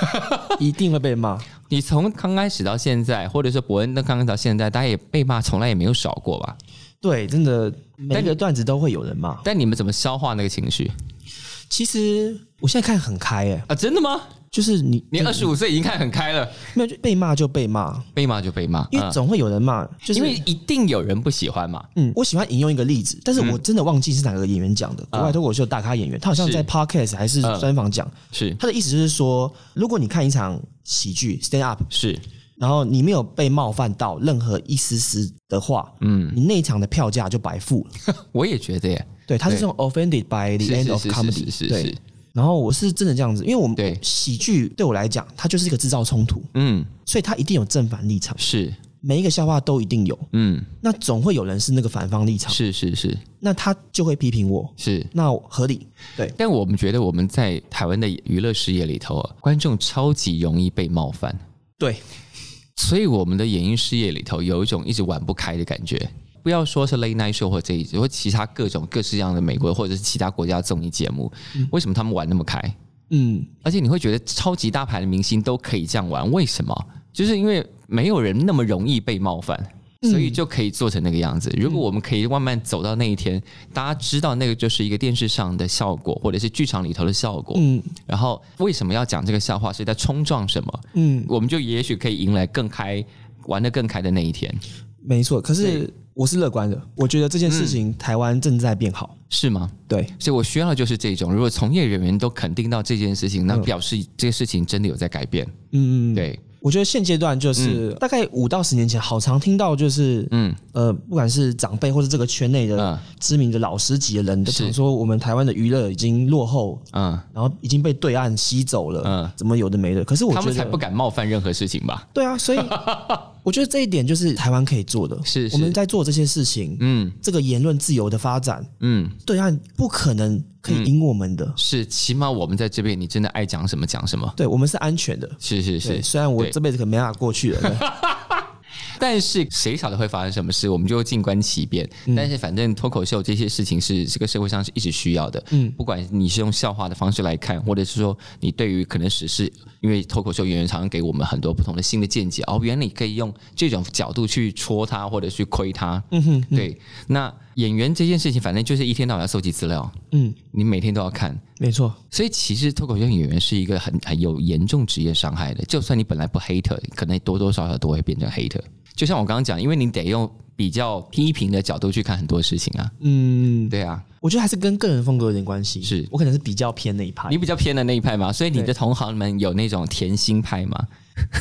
[SPEAKER 2] 一定会被骂。
[SPEAKER 3] 你从刚开始到现在，或者是伯恩的刚刚到现在，大家也被骂，从来也没有少过吧？
[SPEAKER 2] 对，真的每个段子都会有人骂。
[SPEAKER 3] 但你们怎么消化那个情绪
[SPEAKER 2] 其实我现在看很开诶，
[SPEAKER 3] 啊？真的吗？
[SPEAKER 2] 就是你
[SPEAKER 3] 你二十五岁已经看很开了，
[SPEAKER 2] 没有就被骂就被骂，
[SPEAKER 3] 被骂就被骂，嗯
[SPEAKER 2] 因为总会有人骂，就是
[SPEAKER 3] 因为一定有人不喜欢嘛。
[SPEAKER 2] 嗯，我喜欢引用一个例子，但是我真的忘记是哪个演员讲的，国外脱口秀大咖演员，他好像在 podcast 还是
[SPEAKER 3] 嗯。
[SPEAKER 2] 专访讲，
[SPEAKER 3] 是。
[SPEAKER 2] 他的意思就是说，如果你看一场喜剧 stand up，
[SPEAKER 3] 是，
[SPEAKER 2] 然后你没有被冒犯到任何一丝丝的话，
[SPEAKER 3] 嗯，
[SPEAKER 2] 你那一场的票价就白付了。
[SPEAKER 3] 我也觉得耶，
[SPEAKER 2] 对，他是
[SPEAKER 3] 对。
[SPEAKER 2] 用 offended by the end of comedy，
[SPEAKER 3] 是是
[SPEAKER 2] 对。
[SPEAKER 3] 是，
[SPEAKER 2] 然后我是真的这样子，因为我们
[SPEAKER 3] 对。
[SPEAKER 2] 喜剧对我来讲，它就是一个制造冲突，
[SPEAKER 3] 嗯，
[SPEAKER 2] 所以它一定有正反立场，
[SPEAKER 3] 是，
[SPEAKER 2] 每一个笑话都一定有。
[SPEAKER 3] 嗯，
[SPEAKER 2] 那总会有人是那个反方立场，
[SPEAKER 3] 是是是。
[SPEAKER 2] 那他就会批评我，
[SPEAKER 3] 是。
[SPEAKER 2] 那合理。对，
[SPEAKER 3] 但我们觉得我们在台湾的娱乐事业里头啊，观众超级容易被冒犯，
[SPEAKER 2] 对，
[SPEAKER 3] 所以我们的演艺事业里头有一种一直玩不开的感觉。不要说是 Late Night Show 或这一或其他各种各式各样的美国或者是其他国家的综艺节目，为什么他们玩那么开？
[SPEAKER 2] 嗯，
[SPEAKER 3] 而且你会觉得超级大牌的明星都可以这样玩，为什么？就是因为没有人那么容易被冒犯，所以就可以做成那个样子。如果我们可以慢慢走到那一天，大家知道那个就是一个电视上的效果，或者是剧场里头的效果，
[SPEAKER 2] 嗯。
[SPEAKER 3] 然后为什么要讲这个笑话，是在冲撞什么，
[SPEAKER 2] 嗯，
[SPEAKER 3] 我们就也许可以迎来更开、玩的更开的那一天，
[SPEAKER 2] 没错。可是我是乐观的，我觉得这件事情台湾正在变好。
[SPEAKER 3] 是吗？
[SPEAKER 2] 对，
[SPEAKER 3] 所以我需要的就是这种，如果从业人员都肯定到这件事情，那表示这个事情真的有在改变。
[SPEAKER 2] 嗯，
[SPEAKER 3] 对，
[SPEAKER 2] 我觉得现阶段就是、大概五到十年前，好常听到就是
[SPEAKER 3] 嗯
[SPEAKER 2] 呃，不管是长辈或是这个圈内的
[SPEAKER 3] 嗯
[SPEAKER 2] 知名的老师级的人，都
[SPEAKER 3] 是
[SPEAKER 2] 常说我们台湾的娱乐已经落后，
[SPEAKER 3] 嗯
[SPEAKER 2] 然后已经被对岸吸走了，
[SPEAKER 3] 嗯
[SPEAKER 2] 怎么有的没的。可是我觉得
[SPEAKER 3] 他们才不敢冒犯任何事情吧？
[SPEAKER 2] 对啊，所以 我觉得这一点就是台湾可以做的。
[SPEAKER 3] 是是
[SPEAKER 2] 我们在做这些事情，
[SPEAKER 3] 嗯
[SPEAKER 2] 这个言论自由的发展，
[SPEAKER 3] 嗯，
[SPEAKER 2] 对岸不可能可以赢我们的。
[SPEAKER 3] 是，起码我们在这边，你真的爱讲什么讲什么。
[SPEAKER 2] 对我们是安全的。
[SPEAKER 3] 是是，是，
[SPEAKER 2] 虽然我这辈子可没办法过去了，对
[SPEAKER 3] 但是谁晓得会发生什么事，我们就静观其变。但是反正脱口秀这些事情是这个社会上是一直需要的。
[SPEAKER 2] 嗯
[SPEAKER 3] 不管你是用笑话的方式来看，或者是说你对于可能时事，因为脱口秀演员常常给我们很多不同的新的见解。哦，原来你可以用这种角度去戳他，或者去窥他。
[SPEAKER 2] 嗯哼，
[SPEAKER 3] 对，那演员这件事情，反正就是一天到晚要搜集资料，
[SPEAKER 2] 嗯，
[SPEAKER 3] 你每天都要看。
[SPEAKER 2] 没错，
[SPEAKER 3] 所以其实脱口秀演员是一个很很有严重职业伤害的，就算你本来不 hater，可能多多少少都会变成 hater。就像我刚刚讲，因为你得用比较批评的角度去看很多事情啊。
[SPEAKER 2] 嗯，
[SPEAKER 3] 对啊，
[SPEAKER 2] 我觉得还是跟个人风格有点关系。
[SPEAKER 3] 是
[SPEAKER 2] 我可能是比较偏那一派
[SPEAKER 3] 你，比较偏的那一派嘛，所以你的同行们有那种甜心派吗？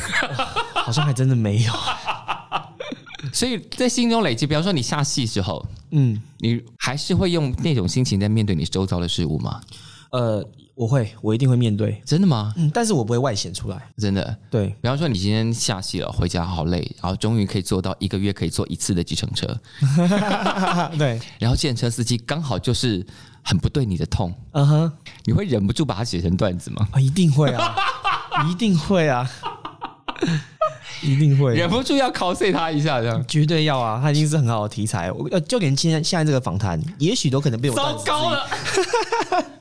[SPEAKER 2] 好像还真的没有。
[SPEAKER 3] 所以在心中累积，比方说你下戏之后，
[SPEAKER 2] 嗯，
[SPEAKER 3] 你还是会用那种心情在面对你周遭的事物吗？
[SPEAKER 2] 呃，我会，我一定会面对，
[SPEAKER 3] 真的吗？
[SPEAKER 2] 嗯，但是我不会外显出来。
[SPEAKER 3] 真的？
[SPEAKER 2] 对，
[SPEAKER 3] 比方说你今天下戏了，回家好累，然后终于可以坐到一个月可以坐一次的计程车，
[SPEAKER 2] 对，
[SPEAKER 3] 然后计程车司机刚好就是很不对你的痛，
[SPEAKER 2] 嗯哼，
[SPEAKER 3] 你会忍不住把它写成段子吗？
[SPEAKER 2] 啊，一定会啊，一定会啊，一定会，
[SPEAKER 3] 忍不住要 cos 他一下，这样
[SPEAKER 2] 绝对要啊，他一定是很好的题材。我呃，就连现在现在这个访谈，也许都可能被我
[SPEAKER 3] 糟糕了。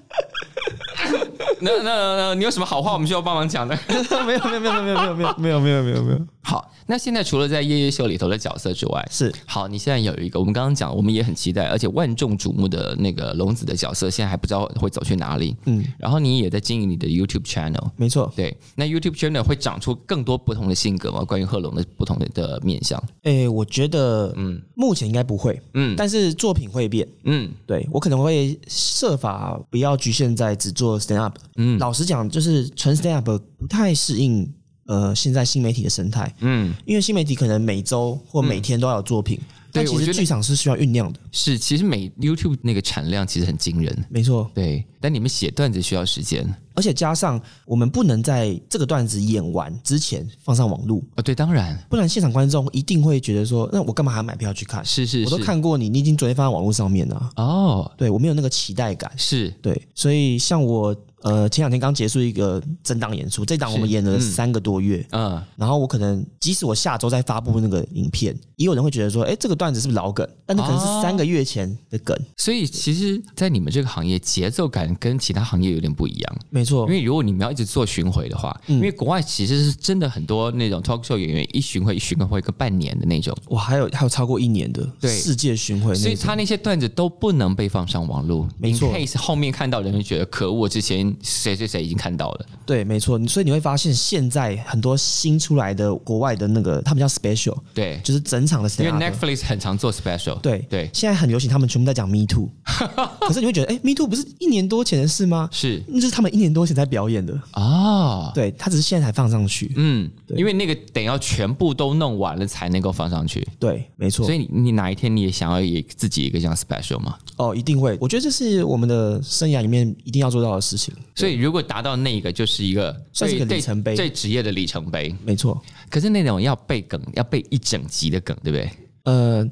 [SPEAKER 3] 那那那，你有什么好话我们需要帮忙讲的？
[SPEAKER 2] 没有没有没有没有没有没有没有没有没有没有，
[SPEAKER 3] 好，那现在除了在夜夜秀里头的角色之外，
[SPEAKER 2] 是
[SPEAKER 3] 好，你现在有一个我们刚刚讲，我们也很期待，而且万众瞩目的那个龙子的角色，现在还不知道会走去哪里。嗯，然后你也在经营你的 YouTube channel，
[SPEAKER 2] 没错。
[SPEAKER 3] 对，那 YouTube channel 会长出更多不同的性格吗？关于贺龙的不同的的面相。
[SPEAKER 2] 诶，我觉得嗯，目前应该不会，
[SPEAKER 3] 嗯
[SPEAKER 2] 但是作品会变。
[SPEAKER 3] 嗯
[SPEAKER 2] 对我可能会设法不要局限在只做 stand up。嗯，老实讲，就是纯 stand up 不太适应呃现在新媒体的生态，
[SPEAKER 3] 嗯，
[SPEAKER 2] 因为新媒体可能每周或每天都要有作品，但其实剧场是需要酝酿的。
[SPEAKER 3] 是，其实每 YouTube 那个产量其实很惊人。
[SPEAKER 2] 没错，
[SPEAKER 3] 对，但你们写段子需要时间
[SPEAKER 2] 而且加上我们不能在这个段子演完之前放上网路，
[SPEAKER 3] 哦。对，当然
[SPEAKER 2] 不然现场观众一定会觉得说，那我干嘛还要买票去看？
[SPEAKER 3] 是是是，
[SPEAKER 2] 我都看过你，你已经昨天放在网络上面了。
[SPEAKER 3] 哦，
[SPEAKER 2] 对我没有那个期待感。
[SPEAKER 3] 是
[SPEAKER 2] 对，所以像我呃前两天刚结束一个整档演出，这档我们演了三个多月，
[SPEAKER 3] 嗯，
[SPEAKER 2] 然后我可能即使我下周再发布那个影片，也有人会觉得说，哎，这个段子是不是老梗？但那可能是三个月前的梗。
[SPEAKER 3] 所以其实，在你们这个行业，节奏感跟其他行业有点不一样。
[SPEAKER 2] 没错
[SPEAKER 3] 因，为如果你们要一直做巡回的话，因为国外其实是真的很多那种 talk show 演员一巡回一巡回个半年的那种，
[SPEAKER 2] 哇，还有还有超过一年的
[SPEAKER 3] 对
[SPEAKER 2] 世界巡回
[SPEAKER 3] 所以他那些段子都不能被放上网络。
[SPEAKER 2] 没错
[SPEAKER 3] in case 后面看到人会觉得可恶，之前谁谁谁已经看到了。
[SPEAKER 2] 对，没错。所以你会发现，现在很多新出来的国外的那个，他们叫 special，
[SPEAKER 3] 对，
[SPEAKER 2] 就是整场的 stand
[SPEAKER 3] 因为。Netflix 很常做 special。
[SPEAKER 2] 对
[SPEAKER 3] 对，
[SPEAKER 2] 现在很流行，他们全部在讲 Me Too，可是你会觉得，哎、m e Too 不是一年多前的事吗？
[SPEAKER 3] 是
[SPEAKER 2] 那就是他们一年多前在表演的，
[SPEAKER 3] 哦，
[SPEAKER 2] 对他只是现在才放上去。
[SPEAKER 3] 嗯，因为那个得要全部都弄完了才能够放上去。
[SPEAKER 2] 对，没错
[SPEAKER 3] 所。以你你哪一天你也想要也自己一个这样 special 吗？
[SPEAKER 2] 哦，一定会。我觉得这是我们的生涯里面一定要做到的事情。
[SPEAKER 3] 所以如果达到那个，就是一个
[SPEAKER 2] 算是一个里程碑
[SPEAKER 3] 最职业的里程碑。
[SPEAKER 2] 没错，
[SPEAKER 3] 可是那种要背梗，要背一整集的梗，对不对？
[SPEAKER 2] 呃，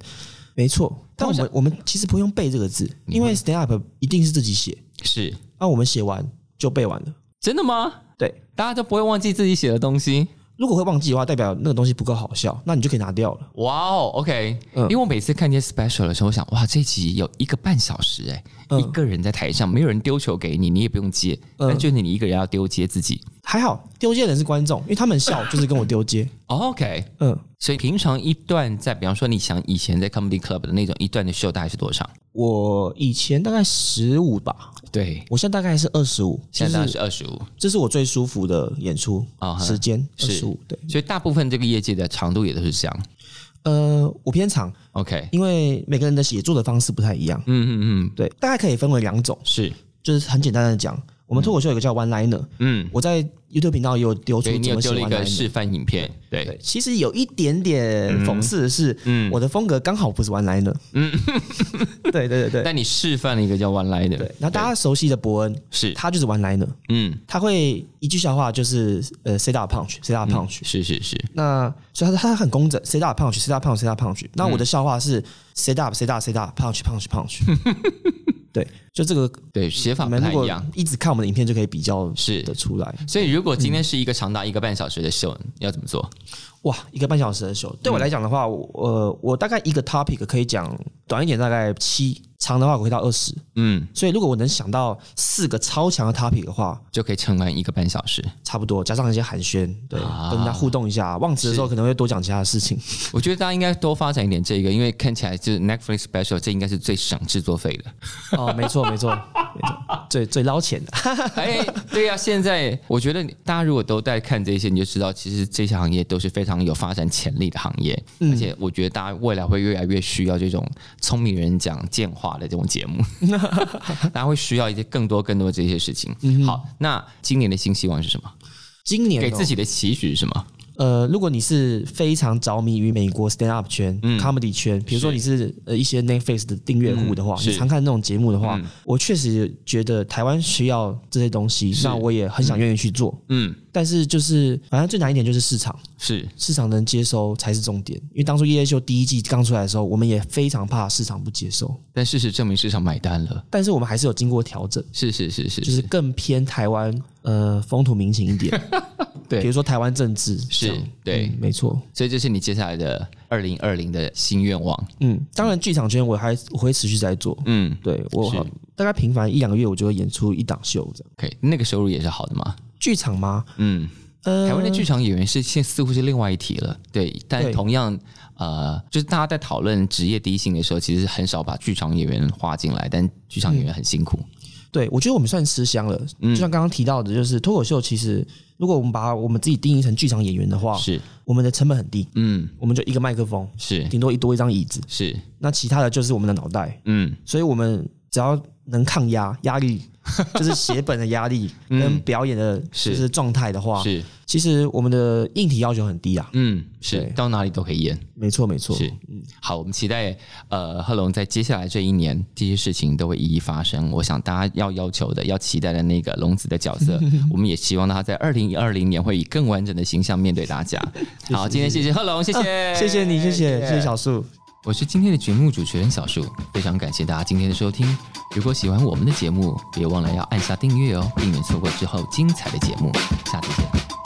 [SPEAKER 2] 没错。但我们我们其实不用背这个字，因为 stand up 一定是自己写，
[SPEAKER 3] 是
[SPEAKER 2] 那、我们写完就背完了。
[SPEAKER 3] 真的吗？
[SPEAKER 2] 对，
[SPEAKER 3] 大家都不会忘记自己写的东西。
[SPEAKER 2] 如果会忘记的话，代表那个东西不够好笑，那你就可以拿掉了。
[SPEAKER 3] 哇哦，OK，、
[SPEAKER 2] 嗯
[SPEAKER 3] 因为我每次看见 special 的时候，我想哇，这集有一个半小时哎、
[SPEAKER 2] 嗯
[SPEAKER 3] 一个人在台上，没有人丢球给你，你也不用接，
[SPEAKER 2] 嗯
[SPEAKER 3] 但就是你一个人要丢接自己。
[SPEAKER 2] 还好丢接的人是观众，因为他们笑就是跟我丢接。
[SPEAKER 3] 哦 OK，
[SPEAKER 2] 嗯，
[SPEAKER 3] 所以平常一段在，比方说你想以前在 comedy club 的那种一段的秀大概是多长？
[SPEAKER 2] 我以前大概十五吧，
[SPEAKER 3] 对，
[SPEAKER 2] 我现在大概是二十五，
[SPEAKER 3] 现在大概
[SPEAKER 2] 是
[SPEAKER 3] 是二十五，
[SPEAKER 2] 这是我最舒服的演出
[SPEAKER 3] 啊哈。
[SPEAKER 2] 时间，二十五。对，
[SPEAKER 3] 所以大部分这个业界的长度也都是这样。
[SPEAKER 2] 呃，我偏长
[SPEAKER 3] ，OK，
[SPEAKER 2] 因为每个人的写作的方式不太一样。
[SPEAKER 3] 嗯嗯嗯，
[SPEAKER 2] 对，大概可以分为两种，
[SPEAKER 3] 是，
[SPEAKER 2] 就是很简单的讲，我们脱口秀有一个叫 one liner，
[SPEAKER 3] 嗯，
[SPEAKER 2] 我在 YouTube 频道也有丢出
[SPEAKER 3] 对你有丢了一个。示范影片，对，
[SPEAKER 2] 对，其实有一点点讽刺的是，
[SPEAKER 3] 嗯
[SPEAKER 2] 我的风格刚好不是 one liner。嗯，对对对对
[SPEAKER 3] 但你示范了一个叫 One Liner，，
[SPEAKER 2] 对。然后大家熟悉的伯恩，
[SPEAKER 3] 是，
[SPEAKER 2] 他就是 one liner，
[SPEAKER 3] 嗯，
[SPEAKER 2] 他会一句笑话就是呃 set up punch，set up punch。
[SPEAKER 3] 是是是，
[SPEAKER 2] 那所以他他很工整，set up punch，set up punch，set up punch。那我的笑话是 set up，set up，set up，punch，punch，punch。对，就这个，
[SPEAKER 3] 对，写法不太一样。
[SPEAKER 2] 一直看我们的影片就可以比较
[SPEAKER 3] 是
[SPEAKER 2] 的出来。
[SPEAKER 3] 所以如果今天是一个长达一个半小时的秀，嗯要怎么做？
[SPEAKER 2] 哇，一个半小时的秀，对我来讲的话，我呃，我大概一个 topic 可以讲短一点，大概七，长的话我会到二十。
[SPEAKER 3] 嗯，
[SPEAKER 2] 所以如果我能想到四个超强的 topic 的话，
[SPEAKER 3] 就可以撑完一个半小时。
[SPEAKER 2] 差不多加上一些寒暄，对，
[SPEAKER 3] 啊
[SPEAKER 2] 跟大家互动一下。忘词的时候可能会多讲其他的事情。
[SPEAKER 3] 我觉得大家应该多发展一点这个，因为看起来就是 Netflix special，这应该是最省制作费的。
[SPEAKER 2] 哦，没错，没错，没错，最最捞钱的。
[SPEAKER 3] 哎，对呀、现在我觉得大家如果都在看这些，你就知道其实这些行业都是非常有发展潜力的行业，而且我觉得大家未来会越来越需要这种聪明人讲贱话的这种节目，大家会需要一些更多更多这些事情。好，那今年的新希望是什么？
[SPEAKER 2] 今年、哦、
[SPEAKER 3] 给自己的期许是什么？
[SPEAKER 2] 呃，如果你是非常着迷于美国 stand up 圈、comedy 圈，比如说你是呃一些 Netflix 的订阅户的话，
[SPEAKER 3] 嗯
[SPEAKER 2] 你常看那种节目的话，我确实觉得台湾需要这些东西，那我也很想愿意去做。
[SPEAKER 3] 嗯，
[SPEAKER 2] 但是就是反正最难一点就是市场，
[SPEAKER 3] 是
[SPEAKER 2] 市场能接收才是重点。因为当初夜夜秀第一季刚出来的时候，我们也非常怕市场不接受，
[SPEAKER 3] 但事实证明市场买单了。
[SPEAKER 2] 但是我们还是有经过调整，
[SPEAKER 3] 是是是是，
[SPEAKER 2] 就是更偏台湾呃风土民情一点，
[SPEAKER 3] 对
[SPEAKER 2] 比如说台湾政治
[SPEAKER 3] 是对
[SPEAKER 2] 嗯没错。
[SPEAKER 3] 所以这是你接下来的二零二零的新愿望。
[SPEAKER 2] 嗯，当然剧场圈我还我会持续在做，
[SPEAKER 3] 嗯
[SPEAKER 2] 对我大概频繁一两个月我就会演出一档秀这样。
[SPEAKER 3] ，OK，那个收入也是好的嘛。
[SPEAKER 2] 剧场吗？
[SPEAKER 3] 嗯，
[SPEAKER 2] 呃，
[SPEAKER 3] 台湾的剧场演员是现似乎是另外一题了，对，但同样。呃，就是大家在讨论职业低薪的时候，其实很少把剧场演员划进来，但剧场演员很辛苦。
[SPEAKER 2] 对我觉得我们算吃香了。
[SPEAKER 3] 嗯。
[SPEAKER 2] 就像刚刚提到的，就是脱口秀，其实如果我们把我们自己定义成剧场演员的话，
[SPEAKER 3] 是，
[SPEAKER 2] 我们的成本很低，
[SPEAKER 3] 嗯，
[SPEAKER 2] 我们就一个麦克风，
[SPEAKER 3] 是。
[SPEAKER 2] 顶多一多一张椅子，
[SPEAKER 3] 是，
[SPEAKER 2] 那其他的就是我们的脑袋。
[SPEAKER 3] 嗯，
[SPEAKER 2] 所以我们只要能抗压压力，就是写本的压力跟表演的就是状态的话，
[SPEAKER 3] 是，
[SPEAKER 2] 其实我们的硬体要求很低啊。
[SPEAKER 3] 嗯，是，到哪里都可以演。
[SPEAKER 2] 没错，没错。
[SPEAKER 3] 是，好，我们期待呃贺龙在接下来这一年，这些事情都会一一发生。我想大家要要求的、要期待的那个龙子的角色，我们也希望他在二零二零年会以更完整的形象面对大家。好，今天谢谢贺龙，谢谢、
[SPEAKER 2] 谢谢你，谢谢，谢谢小树。
[SPEAKER 3] 我是今天的节目主持人小树，非常感谢大家今天的收听。如果喜欢我们的节目，别忘了要按下订阅哦，避免错过之后精彩的节目。下次见。